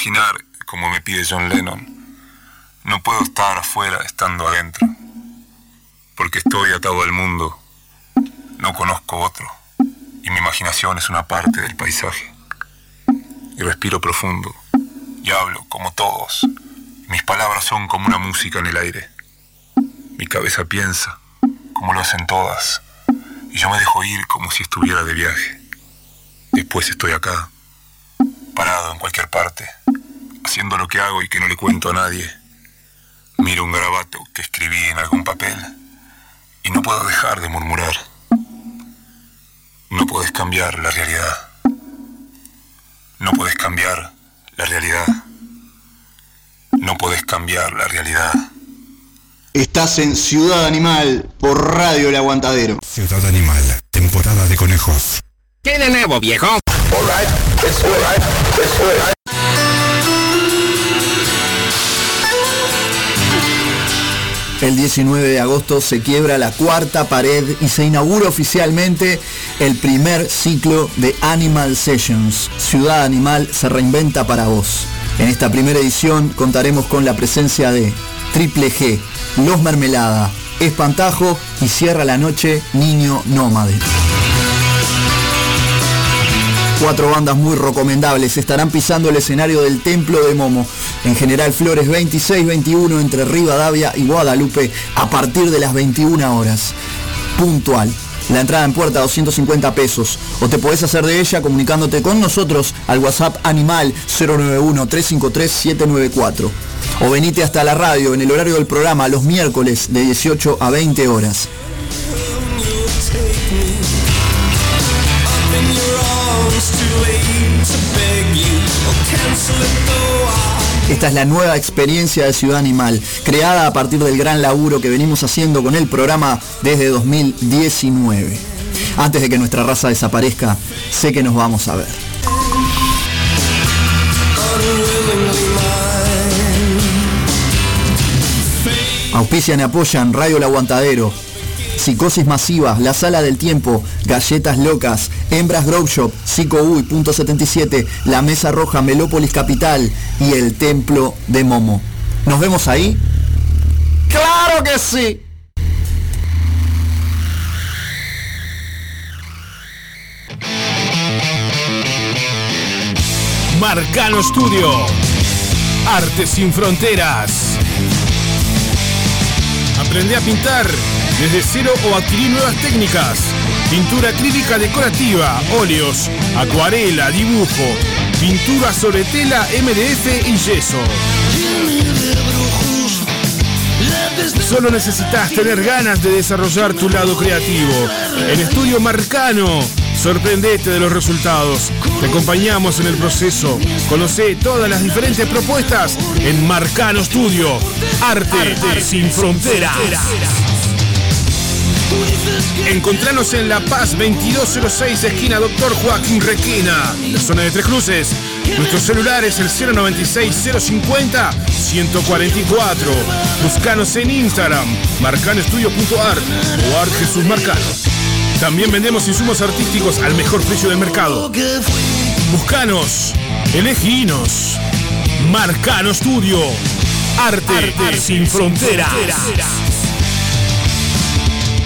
imaginar como me pide John Lennon. No puedo estar afuera estando adentro. Porque estoy atado al mundo. No conozco otro. Y mi imaginación es una parte del paisaje. Y respiro profundo. Y hablo como todos. Mis palabras son como una música en el aire. Mi cabeza piensa, como lo hacen todas. Y yo me dejo ir como si estuviera de viaje. Después estoy acá, parado en cualquier parte, haciendo lo que hago y que no le cuento a nadie. Miro un garabato que escribí en algún papel y no puedo dejar de murmurar. No puedes cambiar la realidad. No puedes cambiar la realidad. No puedes cambiar la realidad. Estás en Ciudad Animal por Radio El Aguantadero. Ciudad Animal, temporada de conejos. ¿Qué de nuevo, viejo? El 19 de agosto se quiebra la cuarta pared y se inaugura oficialmente el primer ciclo de Animal Sessions. Ciudad Animal se reinventa para vos. En esta primera edición contaremos con la presencia de Triple G, Los Mermelada, Espantajo y cierra la noche Niño Nómade. Cuatro bandas muy recomendables estarán pisando el escenario del Templo de Momo, en General Flores 26-21 entre Rivadavia y Guadalupe a partir de las 21 horas. Puntual. La entrada en puerta 250 pesos. O te podés hacer de ella comunicándote con nosotros al WhatsApp Animal 091-353-794. O venite hasta la radio en el horario del programa los miércoles de 18 a 20 horas. Esta es la nueva experiencia de Ciudad Animal, creada a partir del gran laburo que venimos haciendo con el programa desde 2019. Antes de que nuestra raza desaparezca, sé que nos vamos a ver. Auspician y apoyan Radio El Aguantadero, Psicosis Masiva, La Sala del Tiempo, Galletas Locas, Hembras Grove Shop, Psico Uy, punto 77, La Mesa Roja, Melópolis Capital y el Templo de Momo. ¿Nos vemos ahí? ¡Claro que sí! Marcano Studio. Arte sin fronteras. Aprende a pintar desde cero o adquirir nuevas técnicas. Pintura acrílica decorativa, óleos, acuarela, dibujo, pintura sobre tela, MDF y yeso. Solo necesitas tener ganas de desarrollar tu lado creativo. En Estudio Marcano, sorprendete de los resultados. Te acompañamos en el proceso. Conoce todas las diferentes propuestas en Marcano Studio. Arte, sin fronteras. Encontranos en La Paz 2206, esquina Doctor Joaquín Requena, en la zona de Tres Cruces. Nuestro celular es el 096-050-144. Buscanos en Instagram, marcanoestudio.art o Art Jesús Marcano. También vendemos insumos artísticos al mejor precio del mercado. Buscanos, eleginos. Marcano Studio. Arte, sin fronteras.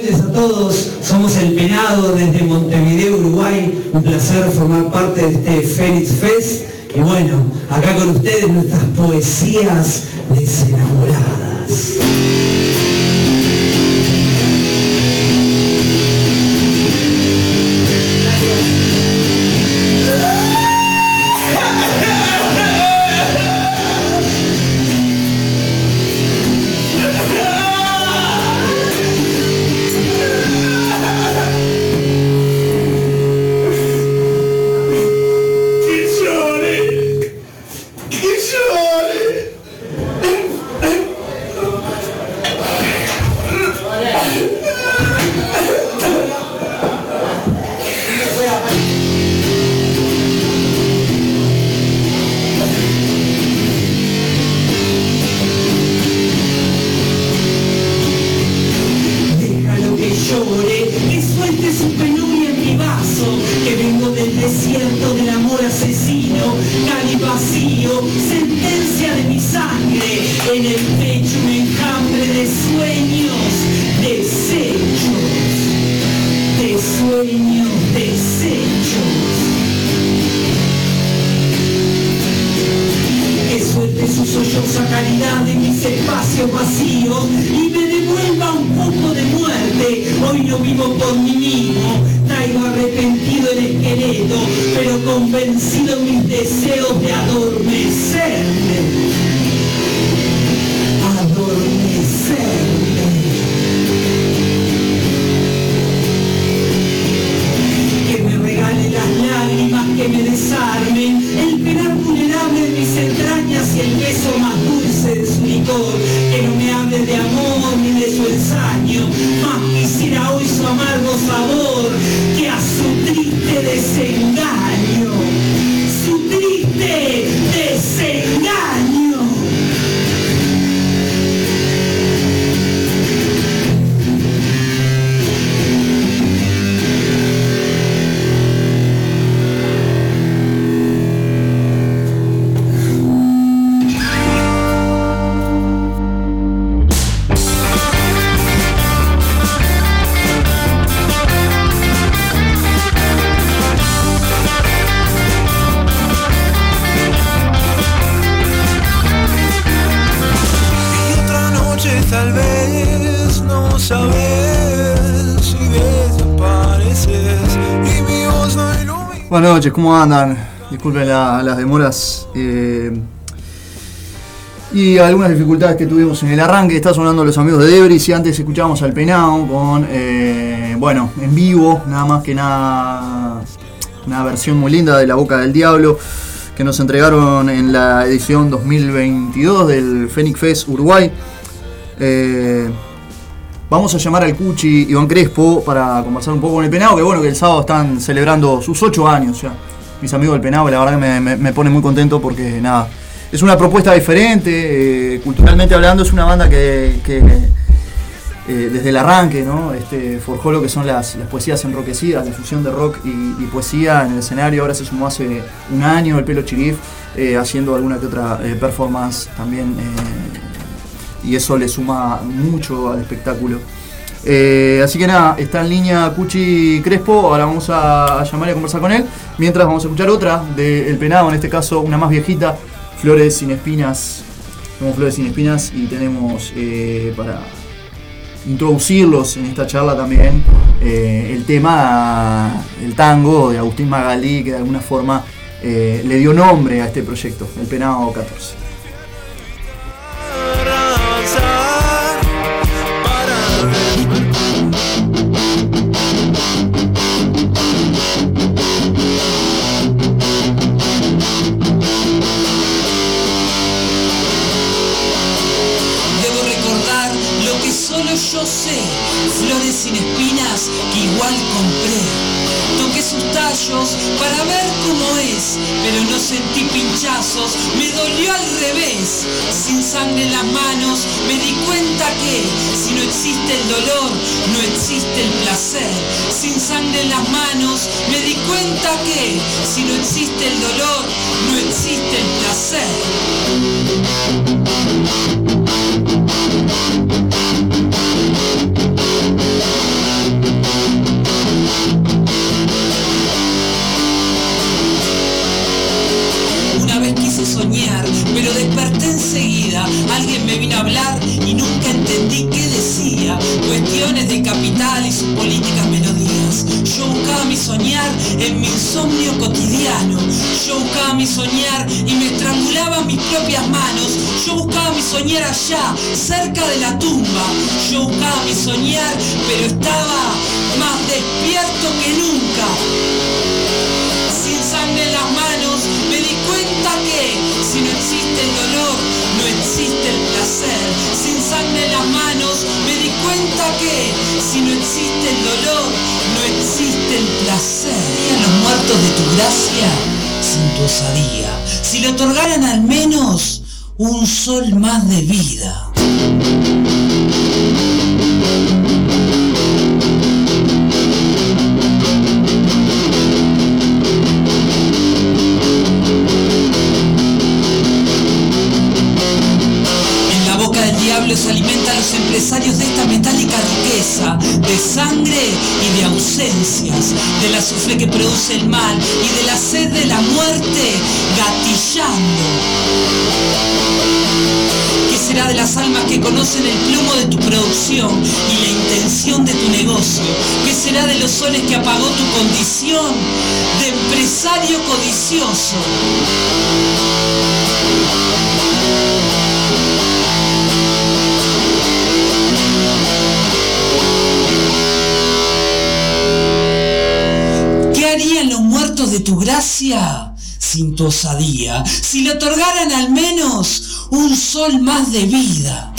Todos, somos El Penado desde Montevideo, Uruguay. Un placer formar parte de este Félix Fest. Y bueno, acá con ustedes nuestras poesías desenamoradas. ¿Cómo andan? Disculpen la- las demoras eh, y algunas dificultades que tuvimos en el arranque. Está sonando los amigos de Debris y antes escuchamos al Penao con, eh, bueno, en vivo, nada más que nada, una versión muy linda de La Boca del Diablo que nos entregaron en la edición 2022 del Phoenix Fest Uruguay. Eh, Vamos a llamar al Cuchi Iván Crespo para conversar un poco con el Penado, que bueno, que el sábado están celebrando sus ocho años. Mis amigos del Penado, la verdad que me, pone muy contento porque nada, es una propuesta diferente, eh, culturalmente hablando es una banda que, eh, desde el arranque, ¿no? Este, forjó lo que son las, poesías enroquecidas, la fusión de rock y, poesía en el escenario. Ahora se sumó hace un año el pelo chirif, eh, haciendo alguna que otra performance también. Y eso le suma mucho al espectáculo. Eh, así que nada, está en línea Cuchi Crespo, ahora vamos a, llamar y a conversar con él. Mientras vamos a escuchar otra de El Penado, en este caso una más viejita, Flores sin espinas. Tenemos Flores sin espinas y tenemos eh, para introducirlos en esta charla también eh, el tema, el tango de Agustín Magalí, que de alguna forma le dio nombre a este proyecto, El Penado 14. Yo sé, flores sin espinas que igual compré. Toqué sus tallos para ver cómo es, pero no sentí pinchazos, me dolió al revés. Sin sangre en las manos me di cuenta que si no existe el dolor, no existe el placer. Sin sangre en las manos me di cuenta que si no existe el dolor, no existe el placer. De capital y sus políticas melodías. Yo buscaba mi soñar en mi insomnio cotidiano. Yo buscaba mi soñar y me estrangulaba mis propias manos. Yo buscaba mi soñar allá, cerca de la tumba. Yo buscaba mi soñar, pero estaba más despierto que nunca. Di cuenta que si no existe el dolor, no existe el placer. Y los muertos de tu gracia, sin tu osadía, si le otorgaran al menos un sol más de vida. Y de ausencias, del azufre que produce el mal y de la sed de la muerte gatillando. ¿Qué será de las almas que conocen el plomo de tu producción y la intención de tu negocio? ¿Qué será de los soles que apagó tu condición de empresario codicioso? De tu gracia sin tu osadía si le otorgaran al menos un sol más de vida?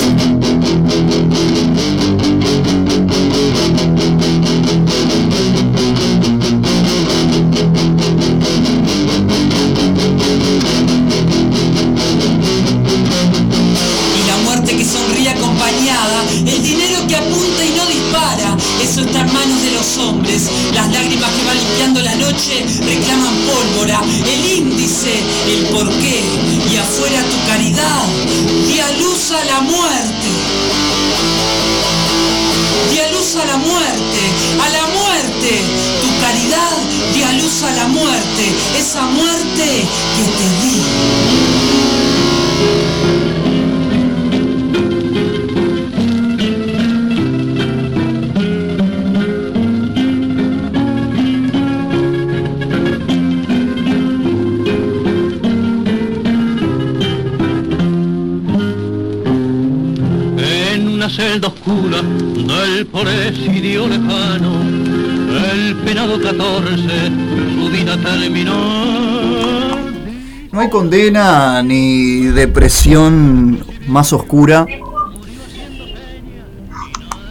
No hay condena ni depresión más oscura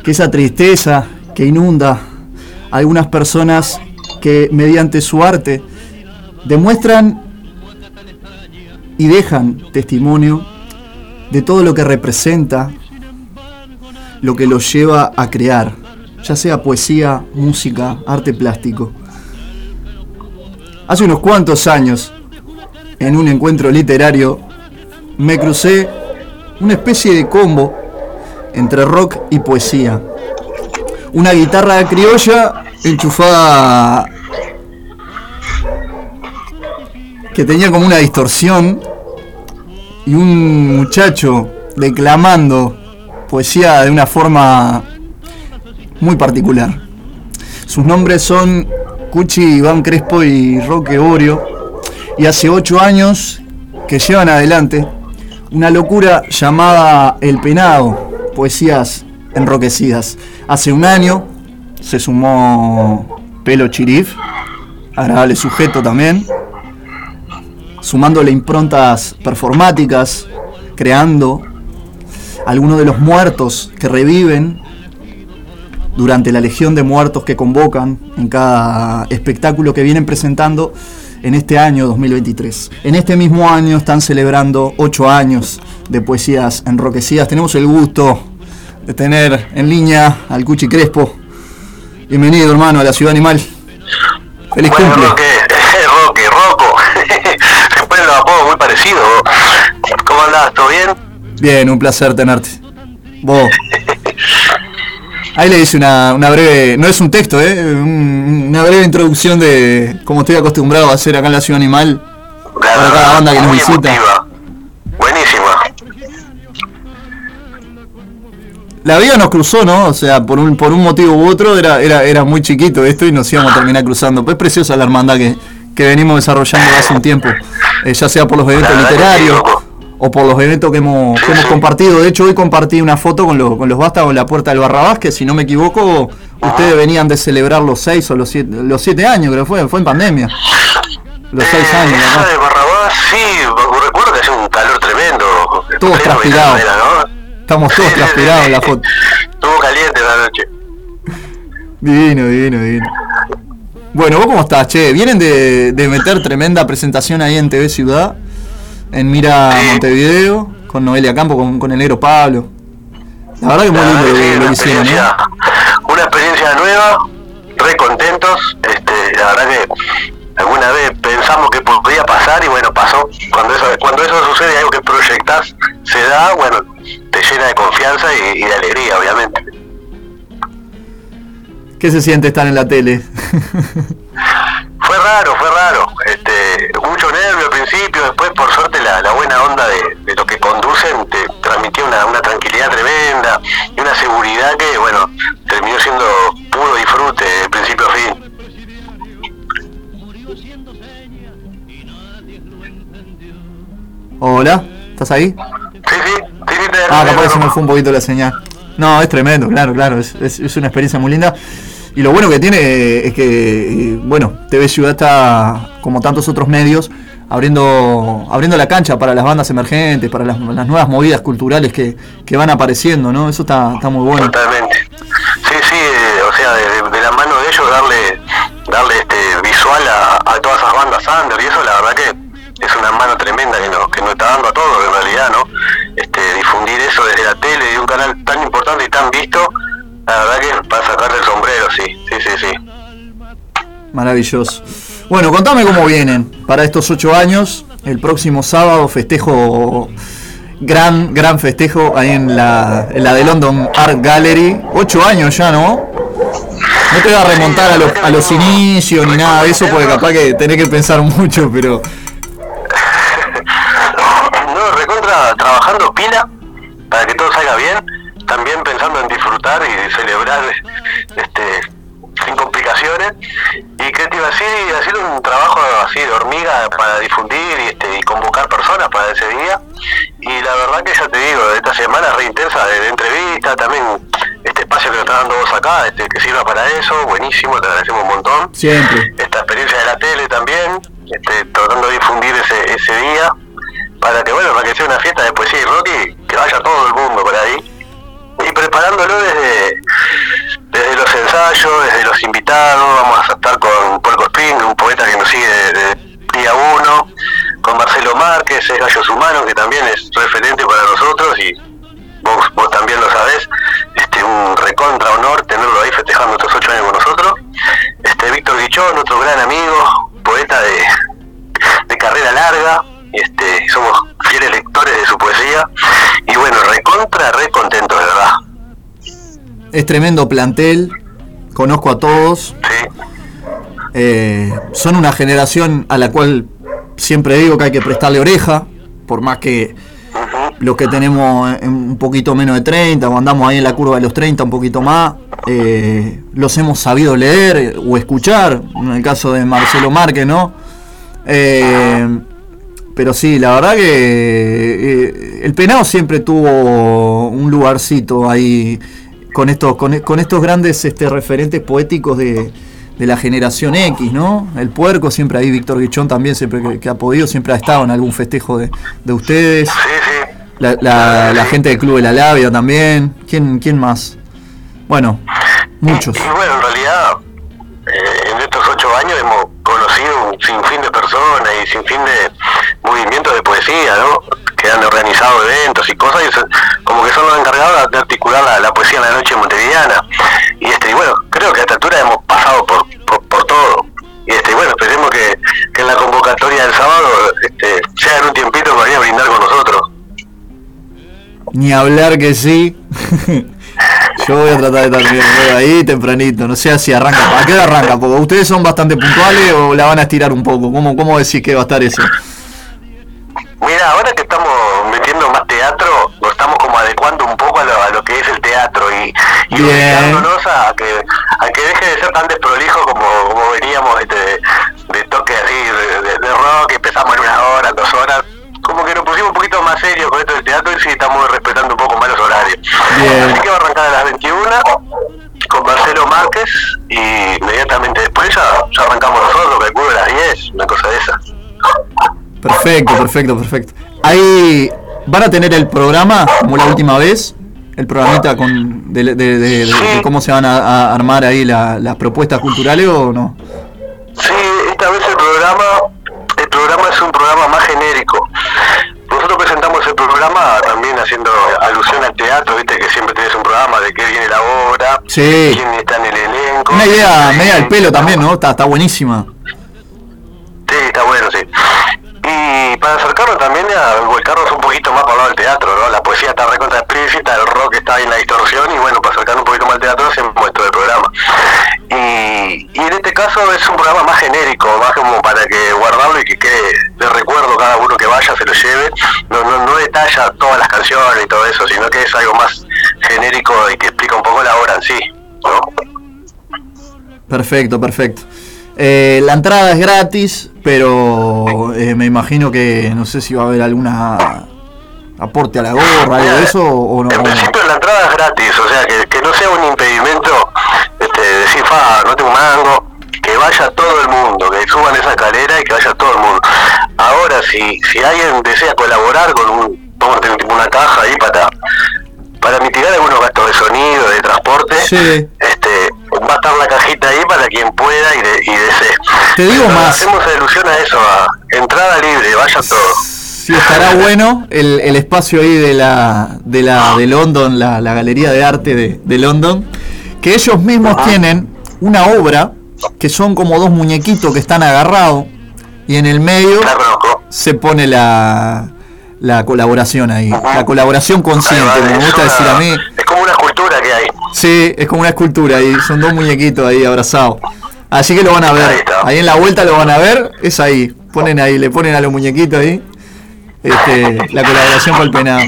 que esa tristeza que inunda a algunas personas que mediante su arte demuestran y dejan testimonio de todo lo que representa, lo que los lleva a crear, ya sea poesía, música, arte plástico. Hace unos cuantos años, en un encuentro literario, me crucé una especie de combo entre rock y poesía. Una guitarra criolla enchufada que tenía como una distorsión y un muchacho declamando poesía de una forma muy particular. Sus nombres son Cuchi Iván Crespo y Roque Orio y hace ocho años que llevan adelante una locura llamada El Penado, poesías enroquecidas. Hace un año se sumó Pelo Chirif, agradable sujeto también, sumándole improntas performáticas, creando algunos de los muertos que reviven durante la legión de muertos que convocan en cada espectáculo que vienen presentando en este año 2023. En este mismo año están celebrando ocho años de poesías enroquecidas. Tenemos el gusto de tener en línea al Cuchi Crespo. Bienvenido hermano a la Ciudad Animal. Feliz bueno, cumple. Roque, Roque, Rocco. Se ponen los apodos muy parecidos. ¿Cómo andás? ¿Todo bien? Bien, un placer tenerte. Vos. Ahí le hice una, una breve, no es un texto, ¿eh? Un- una breve introducción de cómo estoy acostumbrado a hacer acá en la Ciudad Animal. La Para cada banda que nos visita. emotiva. Buenísima. La vida nos cruzó, ¿no? O sea, por un, por un motivo u otro era, era, era muy chiquito esto y nos íbamos a terminar cruzando. Pues es preciosa la hermandad que, que venimos desarrollando hace un tiempo. Eh, ya sea por los eventos literarios. O por los eventos que hemos, que hemos compartido. De hecho, hoy compartí una foto con, los con los vástagos en la puerta del Barrabás, que si no me equivoco, ustedes venían de celebrar los seis o los siete, los siete años, creo que fue, fue en pandemia. Los seis Eh, años, esa ¿verdad? de Barrabás, sí, recuerdo que hacía un calor tremendo. Todos transpirados. Estamos todos transpirados en la foto. Estuvo caliente la noche. Divino, divino, divino. Bueno, ¿vos cómo estás, che? Vienen de, de meter tremenda presentación ahí en TV Ciudad, en Mira Montevideo, con Noelia Campo, con, con el negro Pablo. La verdad que muy lindo lo, que- hicieron, ¿eh? experiencia, una experiencia nueva, re contentos. Este, la verdad que alguna vez pensamos que podía pasar y bueno, pasó. Cuando eso, cuando eso sucede, algo que proyectás se da, bueno, te llena de confianza y, y de alegría, obviamente. ¿Qué se siente estar en la tele? Fue raro, fue raro. Este, mucho nervio al principio, después por suerte la, la buena onda de, de lo que conducen te transmitió una, una tranquilidad tremenda y una seguridad que, bueno, terminó siendo puro disfrute de principio a fin. Hola, ¿estás ahí? Sí, sí, sí, sí, te- Ah, capaz que se me fue un poquito la señal. No, es tremendo, claro, claro, es, es- es una experiencia muy linda. Y lo bueno que tiene es que, eh, bueno, TV Ciudad está, como tantos otros medios, abriendo abriendo la cancha para las bandas emergentes, para las, nuevas movidas culturales que, que van apareciendo, ¿no? Eso está, está muy bueno. Totalmente. Sí, sí, eh, o sea, de, la mano de ellos darle darle este visual a, a todas esas bandas under y eso la verdad que es una mano tremenda que nos, que nos está dando a todos en realidad, ¿no? Este, difundir eso desde la tele, de un canal tan importante y tan visto, la verdad que para sacarle el sombrero, sí, sí, sí, sí. Maravilloso. Bueno, contame cómo vienen para estos ocho años. El próximo sábado festejo, gran, gran festejo ahí en la, en la de London Art Gallery. Ocho años ya, ¿no? No te va a remontar a los, a los inicios ni nada de eso, porque capaz que tenés que pensar mucho, pero No, recontra trabajando pila para que todo salga bien, también pensando en disfrutar y celebrar este sin complicaciones y que te iba a decir y hacer un trabajo así de hormiga para difundir y, este, y convocar personas para ese día y la verdad que ya te digo esta semana es re intensa de, de entrevista también este espacio que nos está dando vos acá este que sirva para eso buenísimo te agradecemos un montón siempre. esta experiencia de la tele también, este, tratando de difundir ese, ese día, para que bueno, para que sea una fiesta de poesía y rock y que vaya todo el mundo por ahí. Preparándolo desde, desde los ensayos, desde los invitados, vamos a estar con Puerco Spring, un poeta que nos sigue desde día uno, con Marcelo Márquez, es Gallos Humanos, que también es referente para nosotros y vos, vos también lo sabés, este, un recontra honor tenerlo ahí festejando estos ocho años con nosotros. Este Víctor Guichón, otro gran amigo, poeta de, de carrera larga, este, somos fieles lectores de su poesía, y bueno, recontra, re contentos, de verdad. Es tremendo plantel. Conozco a todos. Eh, son una generación a la cual siempre digo que hay que prestarle oreja, por más que los que tenemos en un poquito menos de 30 o andamos ahí en la curva de los 30 un poquito más, eh, los hemos sabido leer o escuchar, en el caso de Marcelo Márquez, ¿no? Eh, pero sí, la verdad que eh, el penado siempre tuvo un lugarcito ahí con estos, con, con estos grandes este, referentes poéticos de, de la generación X, ¿no? El puerco siempre ahí, Víctor Guichón también siempre que, que ha podido, siempre ha estado en algún festejo de, de ustedes. La, la- la gente del Club de la Labia también. ¿Quién, quién más? Bueno, muchos. Y bueno, en realidad, eh, en estos ocho años hemos conocido un sinfín de personas y sinfín de movimientos de poesía, ¿no? Que han organizado eventos y cosas, y eso- como que son los encargados de articular la, la poesía en la noche montevideana. Y este, y bueno, creo que a esta altura hemos pasado por, por, por todo. Y este, y bueno, esperemos que, que en la convocatoria del sábado este, se hagan un tiempito para a brindar con nosotros. Ni hablar que sí. Yo voy a tratar de estar bien, voy ahí tempranito. No sé si arranca. ¿A qué hora arranca? Porque ustedes son bastante puntuales o la van a estirar un poco. ¿Cómo, cómo decís que va a estar eso? sea, ahora que estamos metiendo más teatro, nos estamos como adecuando un poco a lo, a lo que es el teatro obligándonos a que, a que deje de ser tan desprolijo como, como veníamos este, de, de toque así de, de- de rock, que empezamos en una hora, dos horas. Como que nos pusimos un poquito más serios con esto del teatro y sí estamos respetando un poco más los horarios. Bien. Así que va a arrancar a las 21 con Marcelo Márquez y inmediatamente después ya, ya arrancamos nosotros, calculo a las 10, una cosa de esa. Perfecto, perfecto, perfecto. Ahí van a tener el programa, como la última vez, el programita con de, de- de- de- de cómo se van a, a armar ahí la- las propuestas culturales o no. Sí, esta vez el programa, el programa es un programa más genérico. Nosotros presentamos el programa también haciendo alusión al teatro, viste que siempre tenés un programa de qué viene la obra, Sí. quién está en el elenco. Una idea media del pelo también, ¿no? Está, está buenísima. Sí, está bueno, sí. Y para acercarnos también a volcarnos un poquito más para el teatro, ¿no? La poesía está recontra explícita, el rock está ahí en la distorsión y bueno, para acercarnos un poquito más al teatro hacemos esto del programa. Y, y en este caso es un programa más genérico, más como para que guardarlo y que quede de recuerdo cada uno que vaya, se lo lleve. No, no, no detalla todas las canciones y todo eso, sino que es algo más genérico y que explica un poco la obra en sí. ¿no? Perfecto, perfecto. Eh, la entrada es gratis, pero eh, me imagino que no sé si va a haber alguna aporte a la gorra, algo de eso o no. En principio la entrada es gratis, o sea, que, no sea un impedimento este, decir, fa, no tengo mango, que vaya todo el mundo, que suban esa escalera y que vaya todo el mundo. Ahora, si, si alguien desea colaborar con un, una caja ahí para, para mitigar algunos gastos de sonido, de transporte, Sí. este, va a estar la cajita ahí para quien pueda y, de- y desee. Te digo Pero más. Hacemos alusión a eso, a entrada libre, vaya todo. Sí, estará bueno el, el espacio ahí de la de la de London, la, la galería de arte de, de London, que ellos mismos tienen una obra que son como dos muñequitos que están agarrados y en el medio se pone la la colaboración ahí, la colaboración consciente, me gusta decir a mí. Es como una escultura que hay. Sí, es como una escultura y son dos muñequitos ahí abrazados. Así que lo van a ver. Ahí en la vuelta lo van a ver. Es ahí. Ponen ahí, le ponen a los muñequitos ahí. Este, la colaboración con el penado.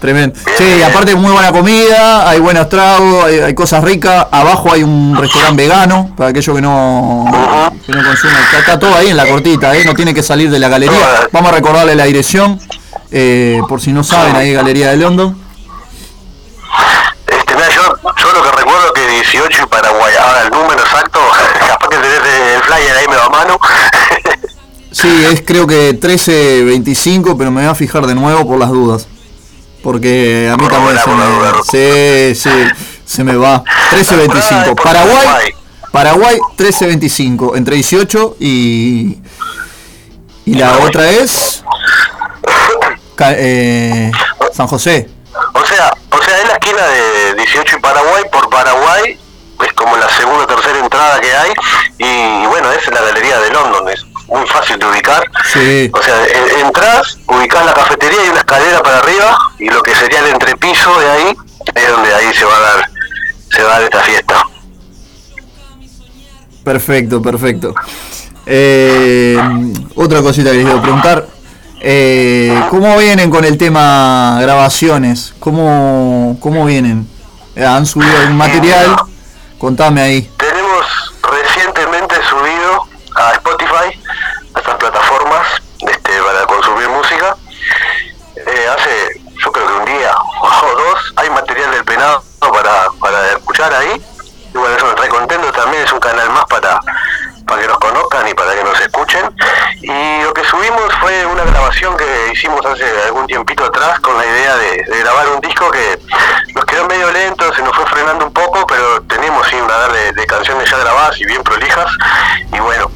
Tremendo. Sí, aparte muy buena comida, hay buenos tragos, hay, hay cosas ricas. Abajo hay un restaurante vegano para aquellos que no, que no consumen. Está, está todo ahí en la cortita, ¿eh? no tiene que salir de la galería. Vamos a recordarle la dirección, eh, por si no saben, ahí Galería de London. Este, mira, yo, yo lo que recuerdo es que 18 y Paraguay. Ahora el número exacto, capaz que tenés el flyer ahí me va a mano. Sí, es creo que 13.25, pero me voy a fijar de nuevo por las dudas. Porque a mí también se me, sí, sí, se me va. 13.25. Paraguay, Paraguay 13.25, entre 18 y... Y la otra es... Eh, San José. O sea, o sea, es la esquina de 18 y Paraguay por Paraguay. Es como la segunda o tercera entrada que hay. Y, bueno, es la galería de London. Es muy fácil de ubicar. Sí. O sea, en- entras, ubicás la cafetería y una escalera para arriba. Y lo que sería el entrepiso de ahí es donde ahí se va a dar, se va a dar esta fiesta. Perfecto, perfecto. Eh, otra cosita que les quiero preguntar. Eh, ¿Cómo vienen con el tema grabaciones? ¿Cómo, cómo vienen? ¿Han subido algún material? Contame ahí. Tenemos recientemente subido a Spotify, a estas plataformas este, para consumir música. Eh, hace, yo creo que un día o dos, hay material del penado para, para ahí. Y bueno, eso trae contento. También es un canal más para, para que nos conozcan y para que nos escuchen. Y lo que subimos fue una grabación que hicimos hace algún tiempito atrás con la idea de, grabar un disco que nos quedó medio lento, se nos fue frenando un poco, pero tenemos sí una de, de canciones ya grabadas y bien prolijas. Y bueno,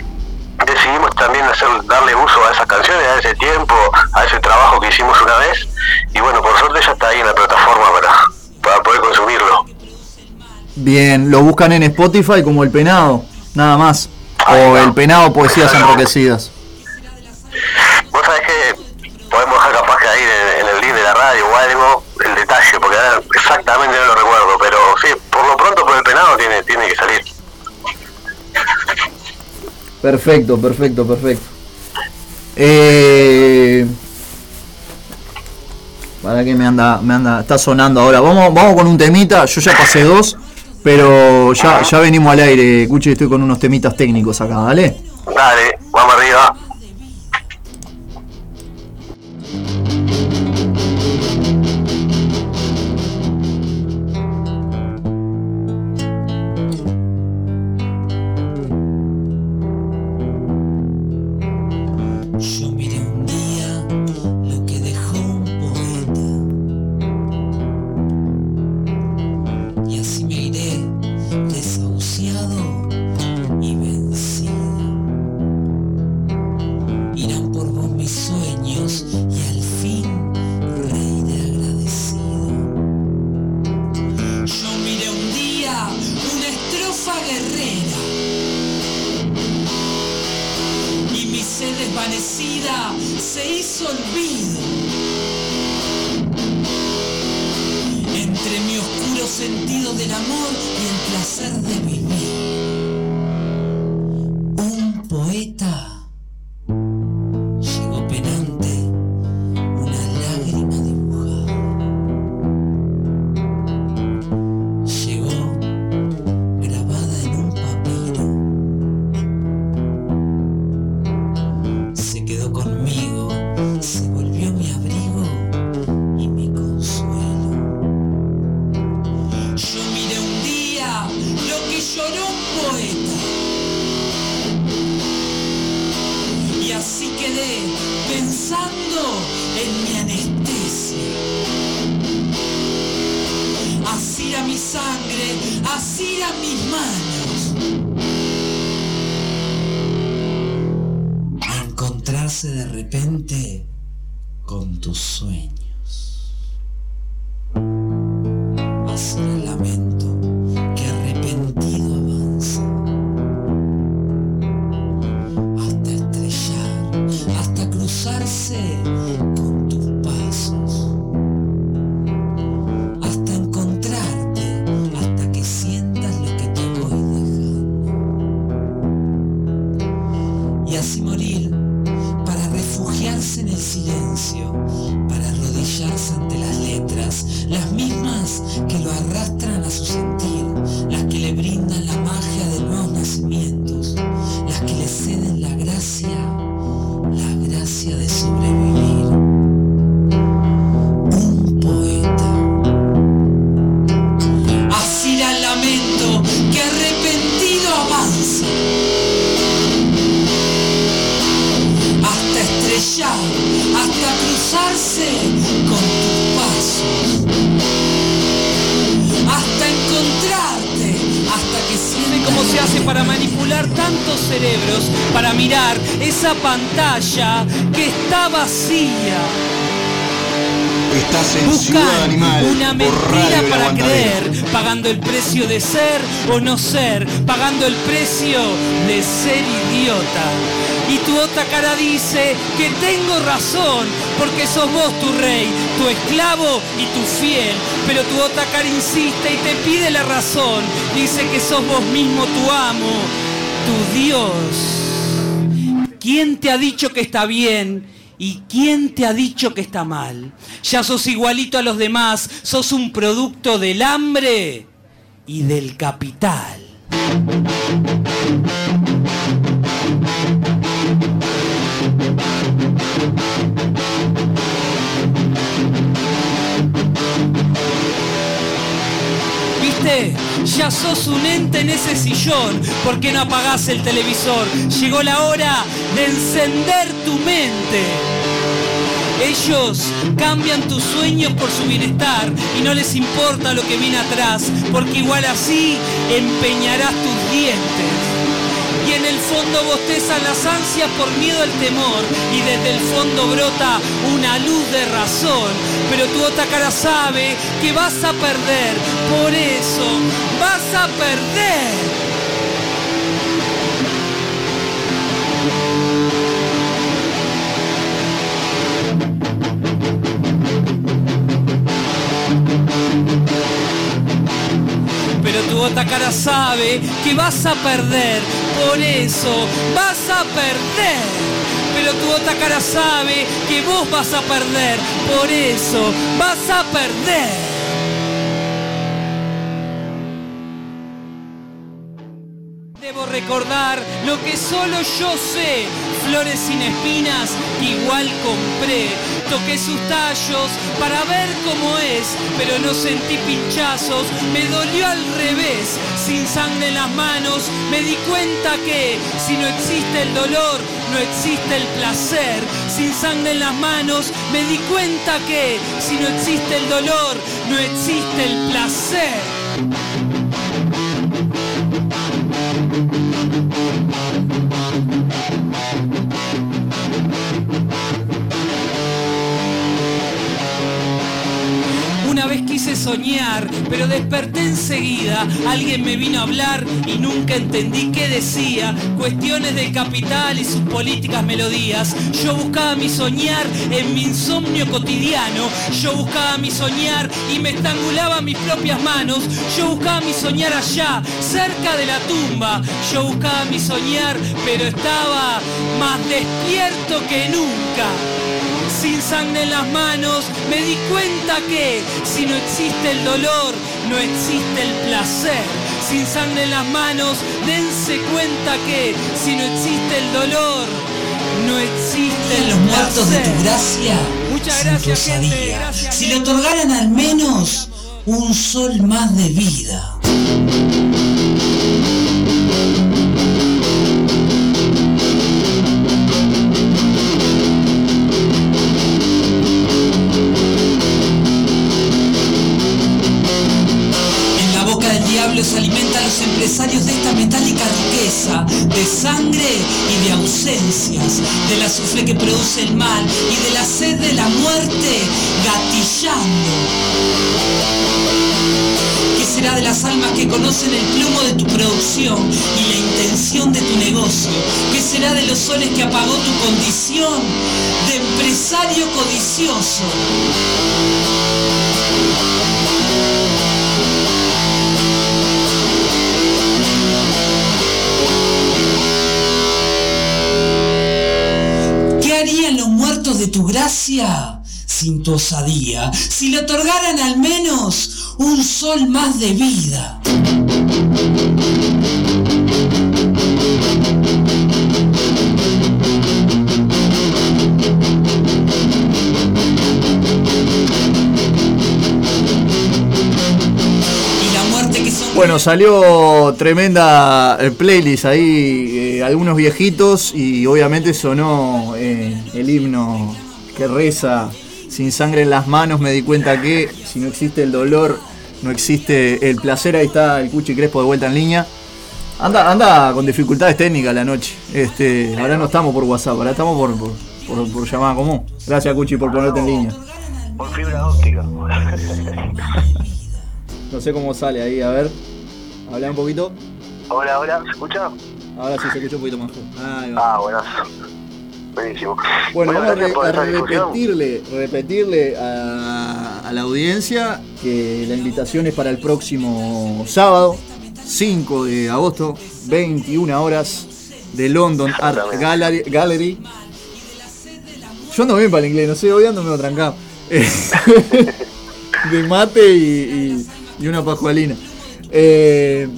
decidimos también hacer darle uso a esas canciones, a ese tiempo, a ese trabajo que hicimos una vez. Y bueno, por suerte ya está ahí en la plataforma para, para poder consumirlo. Bien, lo buscan en Spotify como El Penado, nada más. O El Penado Poesías Enriquecidas. Vos sabés que podemos dejar capaz que ahí en, en el link de la radio o algo el detalle, porque ahora exactamente no lo recuerdo, pero sí, por lo pronto por el penado tiene, tiene que salir. Perfecto, perfecto, perfecto. Eh, Para que me anda, me anda, está sonando ahora. Vamos, vamos con un temita, yo ya pasé dos, pero ya, ya venimos al aire, Cuchi, estoy con unos temitas técnicos acá, ¿dale? Dale, en el silencio, para arrodillarse ante las letras, las mismas que lo arrastran a su sentir, las que le brindan la que está vacía. Estás en Buscan Ciudad Animal. una mentira para creer, pagando el precio de ser o no ser, pagando el precio de ser idiota. Y tu otra cara dice que tengo razón, porque sos vos tu rey, tu esclavo y tu fiel. Pero tu otra cara insiste y te pide la razón. Dice que sos vos mismo tu amo, tu Dios. ¿Quién te ha dicho que está bien? ¿Y quién te ha dicho que está mal? Ya sos igualito a los demás, sos un producto del hambre y del capital. ¿Viste? Ya sos un ente en ese sillón. ¿Por qué no apagás el televisor? Llegó la hora encender tu mente. Ellos cambian tus sueños por su bienestar y no les importa lo que viene atrás, porque igual así empeñarás tus dientes. Y en el fondo bostezan las ansias por miedo al temor y desde el fondo brota una luz de razón. Pero tu otra cara sabe que vas a perder, por eso vas a perder. Pero tu otra cara sabe que vas a perder, por eso vas a perder. pero tu otra cara sabe que vos vas a perder. Por eso vas a perder. Debo recordar lo que solo yo sé, flores sin espinas igual compré. Toqué sus tallos para ver cómo es, pero no sentí pinchazos, me dolió al revés. Sin sangre en las manos me di cuenta que si no existe el dolor, no existe el placer. Sin sangre en las manos me di cuenta que si no existe el dolor, no existe el placer. Soñar, pero desperté enseguida. Alguien me vino a hablar y nunca entendí qué decía. Cuestiones del capital y sus políticas melodías. Yo buscaba mi soñar en mi insomnio cotidiano. Yo buscaba mi soñar y me estrangulaba mis propias manos. Yo buscaba mi soñar allá, cerca de la tumba. Yo buscaba mi soñar, pero estaba más despierto que nunca sin sangre en las manos, me di cuenta que si no existe el dolor, no existe el placer. Sin sangre en las manos, dense cuenta que si no existe el dolor, no existe el los muertos de tu gracia. Muchas gracias, gente. Gracias. Si le otorgaran al menos un sol más de vida. Los empresarios de esta metálica riqueza, de sangre y de ausencias, del azufre que produce el mal y de la sed de la muerte gatillando. ¿Qué será de las almas que conocen el plumo de tu producción y la intención de tu negocio? ¿Qué será de los soles que apagó tu condición de empresario codicioso? De tu gracia sin tu osadía si le otorgaran al menos un sol más de vida? Bueno, salió tremenda eh, playlist ahí, eh, algunos viejitos y obviamente sonó eh, el himno que reza sin sangre en las manos. Me di cuenta que si no existe el dolor, no existe el placer. Ahí está el Cuchi Crespo de vuelta en línea. Anda, anda con dificultades técnicas la noche. Este, ahora no estamos por WhatsApp, ahora estamos por, por, por- por llamada común. Gracias Cuchi por ponerte en línea. Por fibra óptica. No sé cómo sale ahí, a ver. Habla un poquito. hola, hola, ¿se escucha? Ahora sí se escucha un poquito mejor. Ahí va. Ah, buenas. Buenísimo. Bueno, vamos a, re- repetirle, repetirle a, a la audiencia que la invitación es para el próximo sábado, 5 de agosto, 21 horas, de London Art Gallery. Gallery. Yo ando bien para el inglés, no sé, hoy ando medio trancado. De mate y, y- y una pajualina. Eh,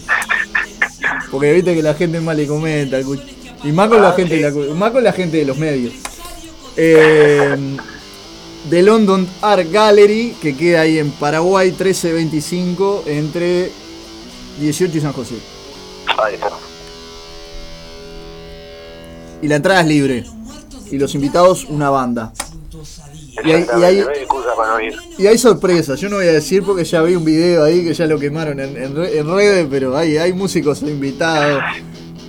porque viste que la gente mal y comenta. Y más con, la gente, de la- más con la gente de los medios. Eh, de London Art Gallery, que queda ahí en Paraguay 1325, entre 18 y San José. Ahí está. Y la entrada es libre. Y los invitados, una banda. Y hay, y para y sorpresas, yo no voy a decir porque ya vi un video ahí que ya lo quemaron en, en en redes, pero hay, hay músicos invitados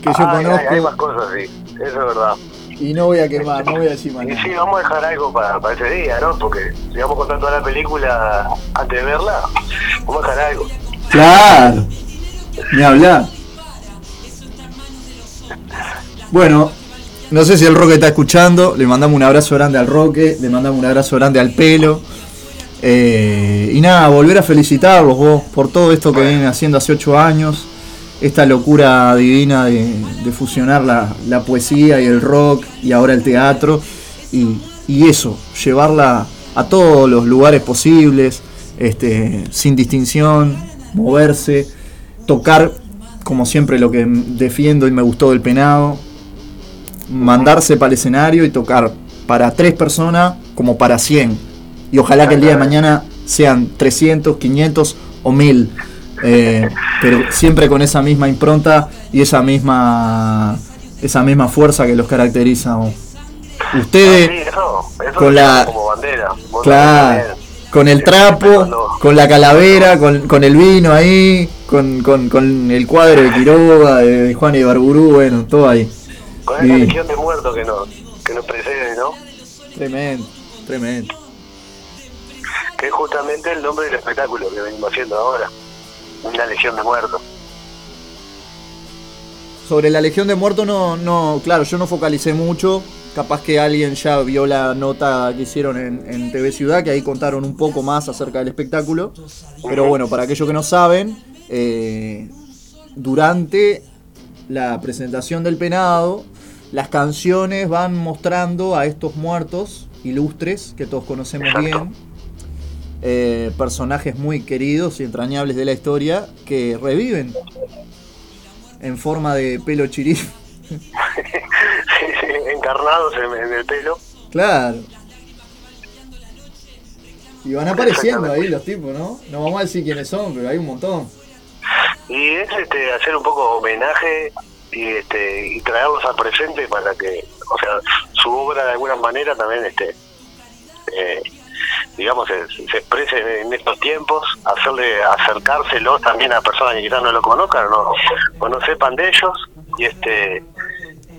que yo Ay, conozco Hay, hay más cosas, sí. Eso es verdad. y no voy a quemar, no voy a decir más Y nada. sí, vamos a dejar algo para, para ese día, ¿no? Porque si vamos contar toda la película antes de verla, vamos a dejar algo. Claro, ni hablar. Bueno, no sé si el Roque está escuchando, le mandamos un abrazo grande al Roque, le mandamos un abrazo grande al pelo. Eh, y nada, volver a felicitarlos vos por todo esto que vienen haciendo hace ocho años. esta locura divina de, de fusionar la, la poesía y el rock y ahora el teatro y, y eso, llevarla a todos los lugares posibles, este, sin distinción, moverse, tocar como siempre lo que defiendo y me gustó del penado, mandarse para el escenario y tocar para tres personas como para 100. Y ojalá que el día de mañana sean 300, 500 o 1000. Eh, pero siempre con esa misma impronta y esa misma esa misma fuerza que los caracteriza. Ustedes Sí, eso, eso con la- como bandera. Claro, con el trapo, con la calavera, con, con el vino ahí, con, con, con el cuadro de Quiroga, de Juan y Barburú, bueno, todo ahí. Con esa legión de muertos que nos, que nos precede, ¿no? Tremendo, tremendo. Que es justamente el nombre del espectáculo que venimos haciendo ahora. Una legión de muertos. Sobre la Legión de Muertos no, no, claro, yo no focalicé mucho. Capaz que alguien ya vio la nota que hicieron en, en TV Ciudad, que ahí contaron un poco más acerca del espectáculo. Pero bueno, para aquellos que no saben, eh, durante la presentación del penado, las canciones van mostrando a estos muertos ilustres que todos conocemos bien. eh, personajes muy queridos y entrañables de la historia que reviven en forma de pelo chirif. Encarnados en, en el pelo. Claro. Y van apareciendo ahí los tipos, ¿no? No vamos a decir quiénes son, pero hay un montón. Y es este, hacer un poco homenaje y este y traerlos al presente para que, o sea, su obra de alguna manera también este eh, digamos se, se exprese en estos tiempos, hacerle acercárselos también a personas que quizás no lo conozcan no, o no sepan de ellos y este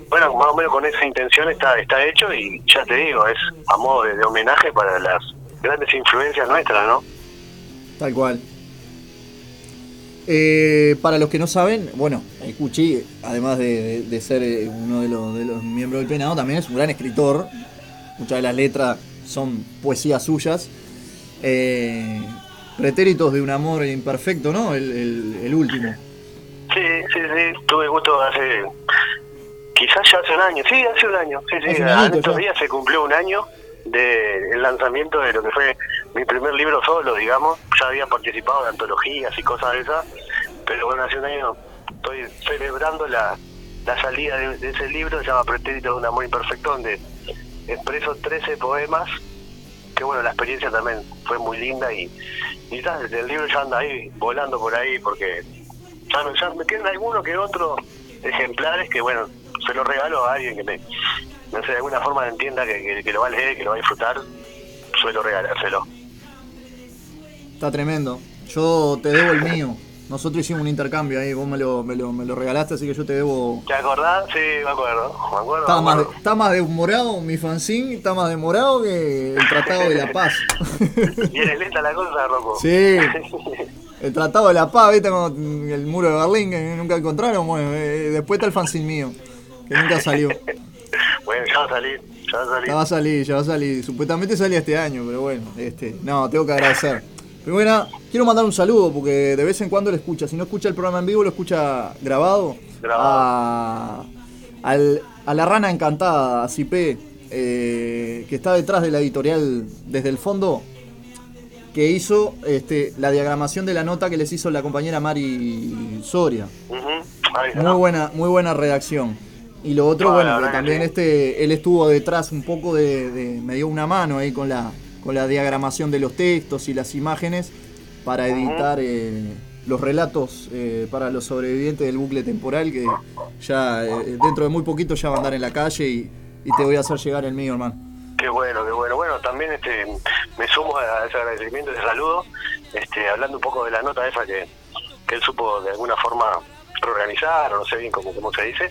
bueno, más o menos con esa intención está está hecho y ya te digo, es a modo de, de homenaje para las grandes influencias nuestras, ¿no? Tal cual. Eh, para los que no saben, bueno, el Cuchi, además de, de- de ser eh, uno de los, de los miembros del penado, también es un gran escritor. Muchas de las letras son poesías suyas. Eh, pretéritos de un amor imperfecto, ¿no? El, el- el último. Sí, sí, sí, tuve gusto hace, quizás ya hace un año, sí, hace un año, sí, sí, Hace un añito estos días se cumplió un año del lanzamiento de lo que fue mi primer libro solo, digamos, ya había participado de antologías y cosas de esas, pero bueno, hace un año estoy celebrando la, la salida de, de ese libro, se llama Pretérito de un amor imperfecto, donde expreso 13 poemas, que bueno, la experiencia también fue muy linda y, y ya, el libro ya anda ahí, volando por ahí, porque ya, ya me quedan algunos que otros ejemplares que bueno se los regalo a alguien que me no sé de alguna forma entienda que, que, que lo va a leer que lo va a disfrutar suelo regalárselo Está tremendo. Yo te debo el mío. Nosotros hicimos un intercambio ahí, vos me lo, me lo, me lo regalaste, así que yo te debo ¿te acordás? sí me acuerdo me acuerdo, Está me más, de- está más demorado mi fanzine, está más demorado que el Tratado de la Paz. viene lenta la cosa Rocco Sí. El Tratado de la Paz, ¿viste? El muro de Berlín que nunca encontraron. Bueno, eh, después está el fanzine mío, que nunca salió. bueno ya va a salir ya va a salir Ya va a salir, ya va a salir. Supuestamente salía este año, pero bueno, este, no, tengo que agradecer. Pero bueno, quiero mandar un saludo porque de vez en cuando lo escucha. Si no escucha el programa en vivo, lo escucha grabado. A, al- a la rana encantada, a Cipé, eh, que está detrás de la editorial desde el fondo, que hizo este, la diagramación de la nota que les hizo la compañera Mari Soria. Muy buena, muy buena redacción. Y lo otro, No, bueno, que también este, él estuvo detrás un poco de, de- me dio una mano ahí con la, con la diagramación de los textos y las imágenes para editar eh, los relatos eh, para los sobrevivientes del bucle temporal que ya eh, dentro de muy poquito ya va a andar en la calle y, y te voy a hacer llegar el mío, hermano. Qué bueno, qué bueno. Bueno, también este me sumo a ese agradecimiento, ese saludo, este, hablando un poco de la nota esa que, que él supo de alguna forma reorganizar, o no sé bien cómo, cómo se dice,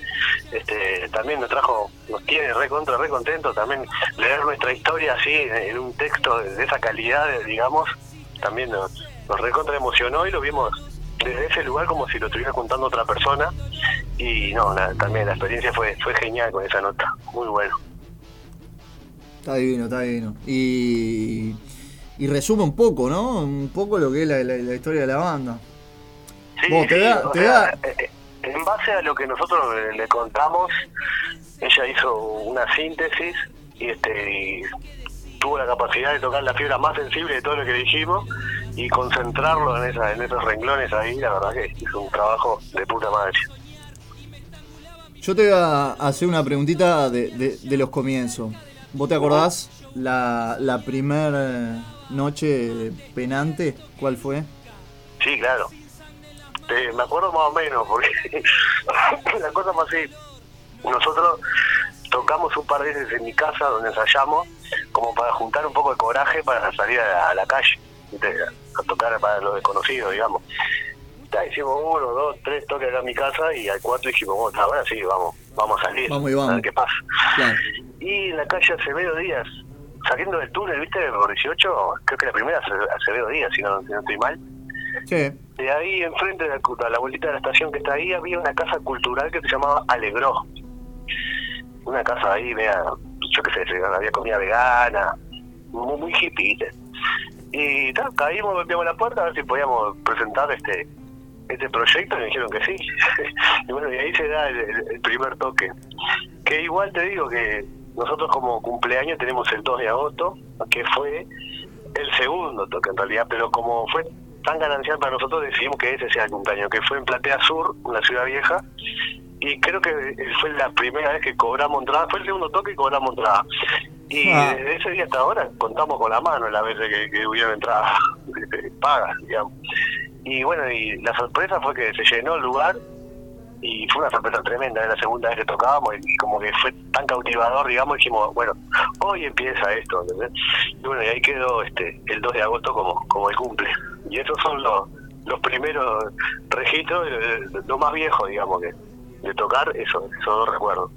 este, también nos trajo, nos tiene re contra, re contento también leer nuestra historia así, en un texto de, esa calidad, digamos, también nos, nos recontra emocionó y lo vimos desde ese lugar como si lo estuviera contando otra persona y no, la- también la experiencia fue, fue genial con esa nota, muy bueno. Está divino, está divino. Y, y resume un poco, ¿no? Un poco lo que es la historia de la banda. Sí, Vos, te sí, da, o te sea, da, eh, eh, en base a lo que nosotros le, le contamos, ella hizo una síntesis y este y tuvo la capacidad de tocar la fibra más sensible de todo lo que dijimos y concentrarlo en, esa, en esos renglones ahí, la verdad que hizo un trabajo de puta madre. Yo te voy a hacer una preguntita de, de- de los comienzos. ¿Vos te acordás la, la primera noche penante? ¿Cuál fue? Sí, claro. Eh, me acuerdo más o menos, porque la cosa más así, nosotros tocamos un par de veces en mi casa donde ensayamos, como para juntar un poco de coraje para salir a la, a la calle, a tocar para los desconocidos, digamos. Ya, hicimos uno, dos, tres toques acá en mi casa y al cuarto dijimos, bueno, ahora sí, vamos, vamos a salir, Vamos y a vamos. ver qué pasa. Claro. Y en la calle Acevedo Díaz, saliendo del túnel, ¿viste? Por 18, creo que la primera Ace- Acevedo Díaz, si no, si no estoy mal. De ahí, enfrente de la, a la vueltita de la estación que está ahí, había una casa cultural que se llamaba Alegró. Una casa ahí, vea, yo qué sé, había comida vegana, muy, muy hippie. Y ta, caímos, golpeamos la puerta a ver si podíamos presentar este este proyecto y me dijeron que sí. y bueno, y ahí se da el- el primer toque. Que igual te digo que nosotros como cumpleaños tenemos el 2 de agosto, que fue el segundo toque en realidad, pero como fue tan ganancial para nosotros decidimos que ese sea el cumpleaños, que fue en Platea Sur, una ciudad vieja, y creo que fue la primera vez que cobramos entrada, fue el segundo toque y cobramos entrada. Y Ah. desde ese día hasta ahora contamos con la mano las veces que, que hubieron entradas este, pagas, digamos. Y bueno, y la sorpresa fue que se llenó el lugar y fue una sorpresa tremenda, era la segunda vez que tocábamos y como que fue tan cautivador, digamos, dijimos, bueno, hoy empieza esto, ¿entendés? Y bueno, y ahí quedó este el 2 de agosto como, como el cumple. Y esos son los, los primeros registros, eh, lo más viejo, digamos, que de tocar, eso, esos dos recuerdos.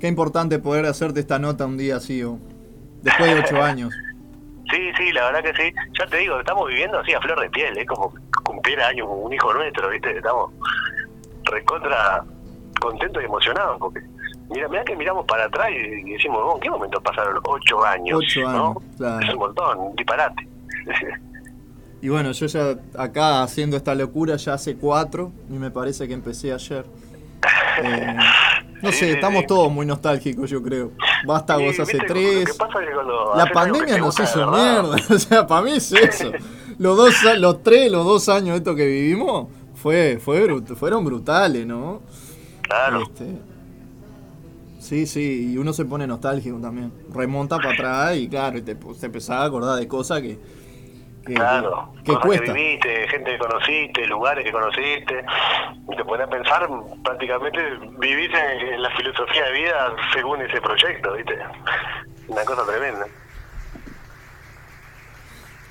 Qué importante poder hacerte esta nota un día así, o después de ocho años. Sí, sí, la verdad que sí. Ya te digo, estamos viviendo así a flor de piel, es como cumplir años un hijo nuestro, ¿viste? Estamos recontra contentos y emocionados, porque mira, mira que miramos para atrás y, decimos, "Oh, ¿en qué momento pasaron ocho años? Ocho ¿no? años, claro. Es un montón, un disparate. Y bueno, yo ya acá haciendo esta locura ya hace cuatro y me parece que empecé ayer. Eh, no Sí, sé, sí, estamos sí. todos muy nostálgicos, yo creo. Basta, vos hace tres. es que La pandemia nos hizo mierda. O sea, para mí es eso. Los dos, los tres, los dos años estos que vivimos fue, fue brut- fueron brutales, ¿no? Claro. Este, sí, sí, y uno se pone nostálgico también. Remonta para atrás y claro, y te, te empezás a acordar de cosas que, que, Claro, que cosas cuesta. que viviste, gente que conociste, lugares que conociste, y te pones a pensar, prácticamente vivís en, en la filosofía de vida según ese proyecto, ¿viste? Una cosa tremenda.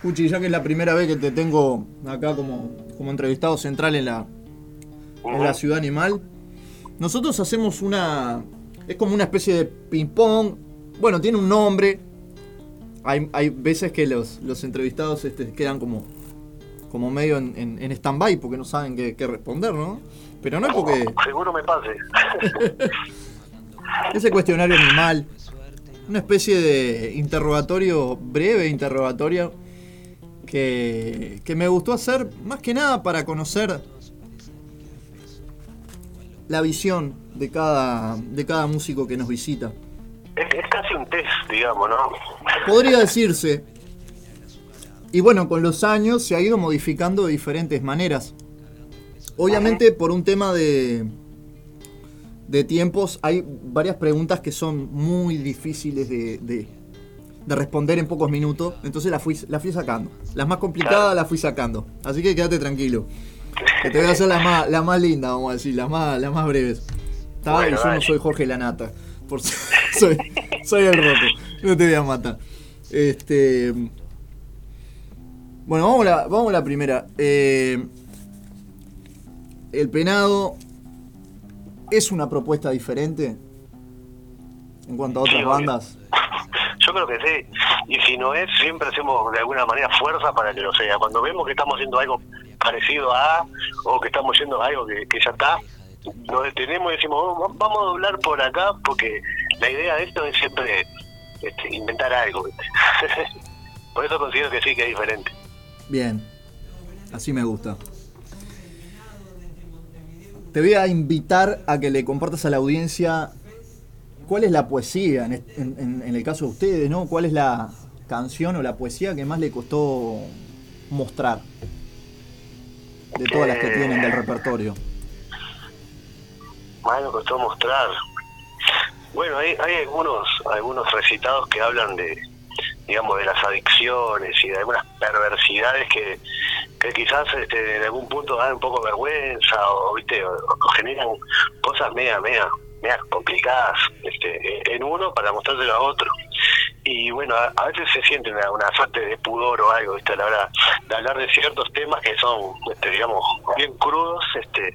Puchi, ya que es la primera vez que te tengo acá como, como entrevistado central en la, en la ciudad animal, nosotros hacemos una. Es como una especie de ping-pong. Bueno, tiene un nombre. Hay, hay veces que los, los entrevistados este, quedan como, como medio en, en, en stand-by porque no saben qué, qué responder, ¿no? Pero no es porque. Seguro me pase. Ese cuestionario animal, una especie de interrogatorio, breve interrogatorio, que, que me gustó hacer más que nada para conocer la visión de cada, de cada músico que nos visita. es, es casi un test, digamos, ¿no? Podría decirse. Y bueno, con los años se ha ido modificando de diferentes maneras. Obviamente por un tema de, de tiempos hay varias preguntas que son muy difíciles de, de- de responder en pocos minutos. Entonces las fui, las fui sacando. Las más complicadas las fui sacando. Así que quédate tranquilo. Que te voy a hacer las más, las más lindas, vamos a decir, las más, las más breves. Está, Bueno, y yo no soy Jorge Lanata. Por, soy, soy el roto. No te voy a matar. Este. Bueno, vamos a la, vamos a la primera. Eh, el penado es una propuesta diferente en cuanto a otras bandas. Yo creo que sí. Y si no es, siempre hacemos de alguna manera fuerza para que lo sea. Cuando vemos que estamos haciendo algo parecido a, o que estamos yendo algo que, ya está, nos detenemos y decimos, "Oh, vamos a doblar por acá, porque la idea de esto es siempre este, inventar algo. por eso considero que sí, que es diferente. Bien, así me gusta. te voy a invitar a que le compartas a la audiencia cuál es la poesía, en, en- en- el caso de ustedes, ¿no? ¿Cuál es la canción o la poesía que más le costó mostrar? De todas las que Eh. tienen del repertorio. Más me costó mostrar. Bueno, hay, hay algunos algunos recitados que hablan de, digamos, de las adicciones y de algunas perversidades que, que quizás este, en algún punto dan un poco vergüenza o, viste, o, o generan cosas media, media, complicadas este, en uno para mostrárselo a otro. Y bueno, a, veces se siente una, una suerte de pudor o algo, viste, a la hora de hablar de ciertos temas que son, este, digamos, bien crudos, este,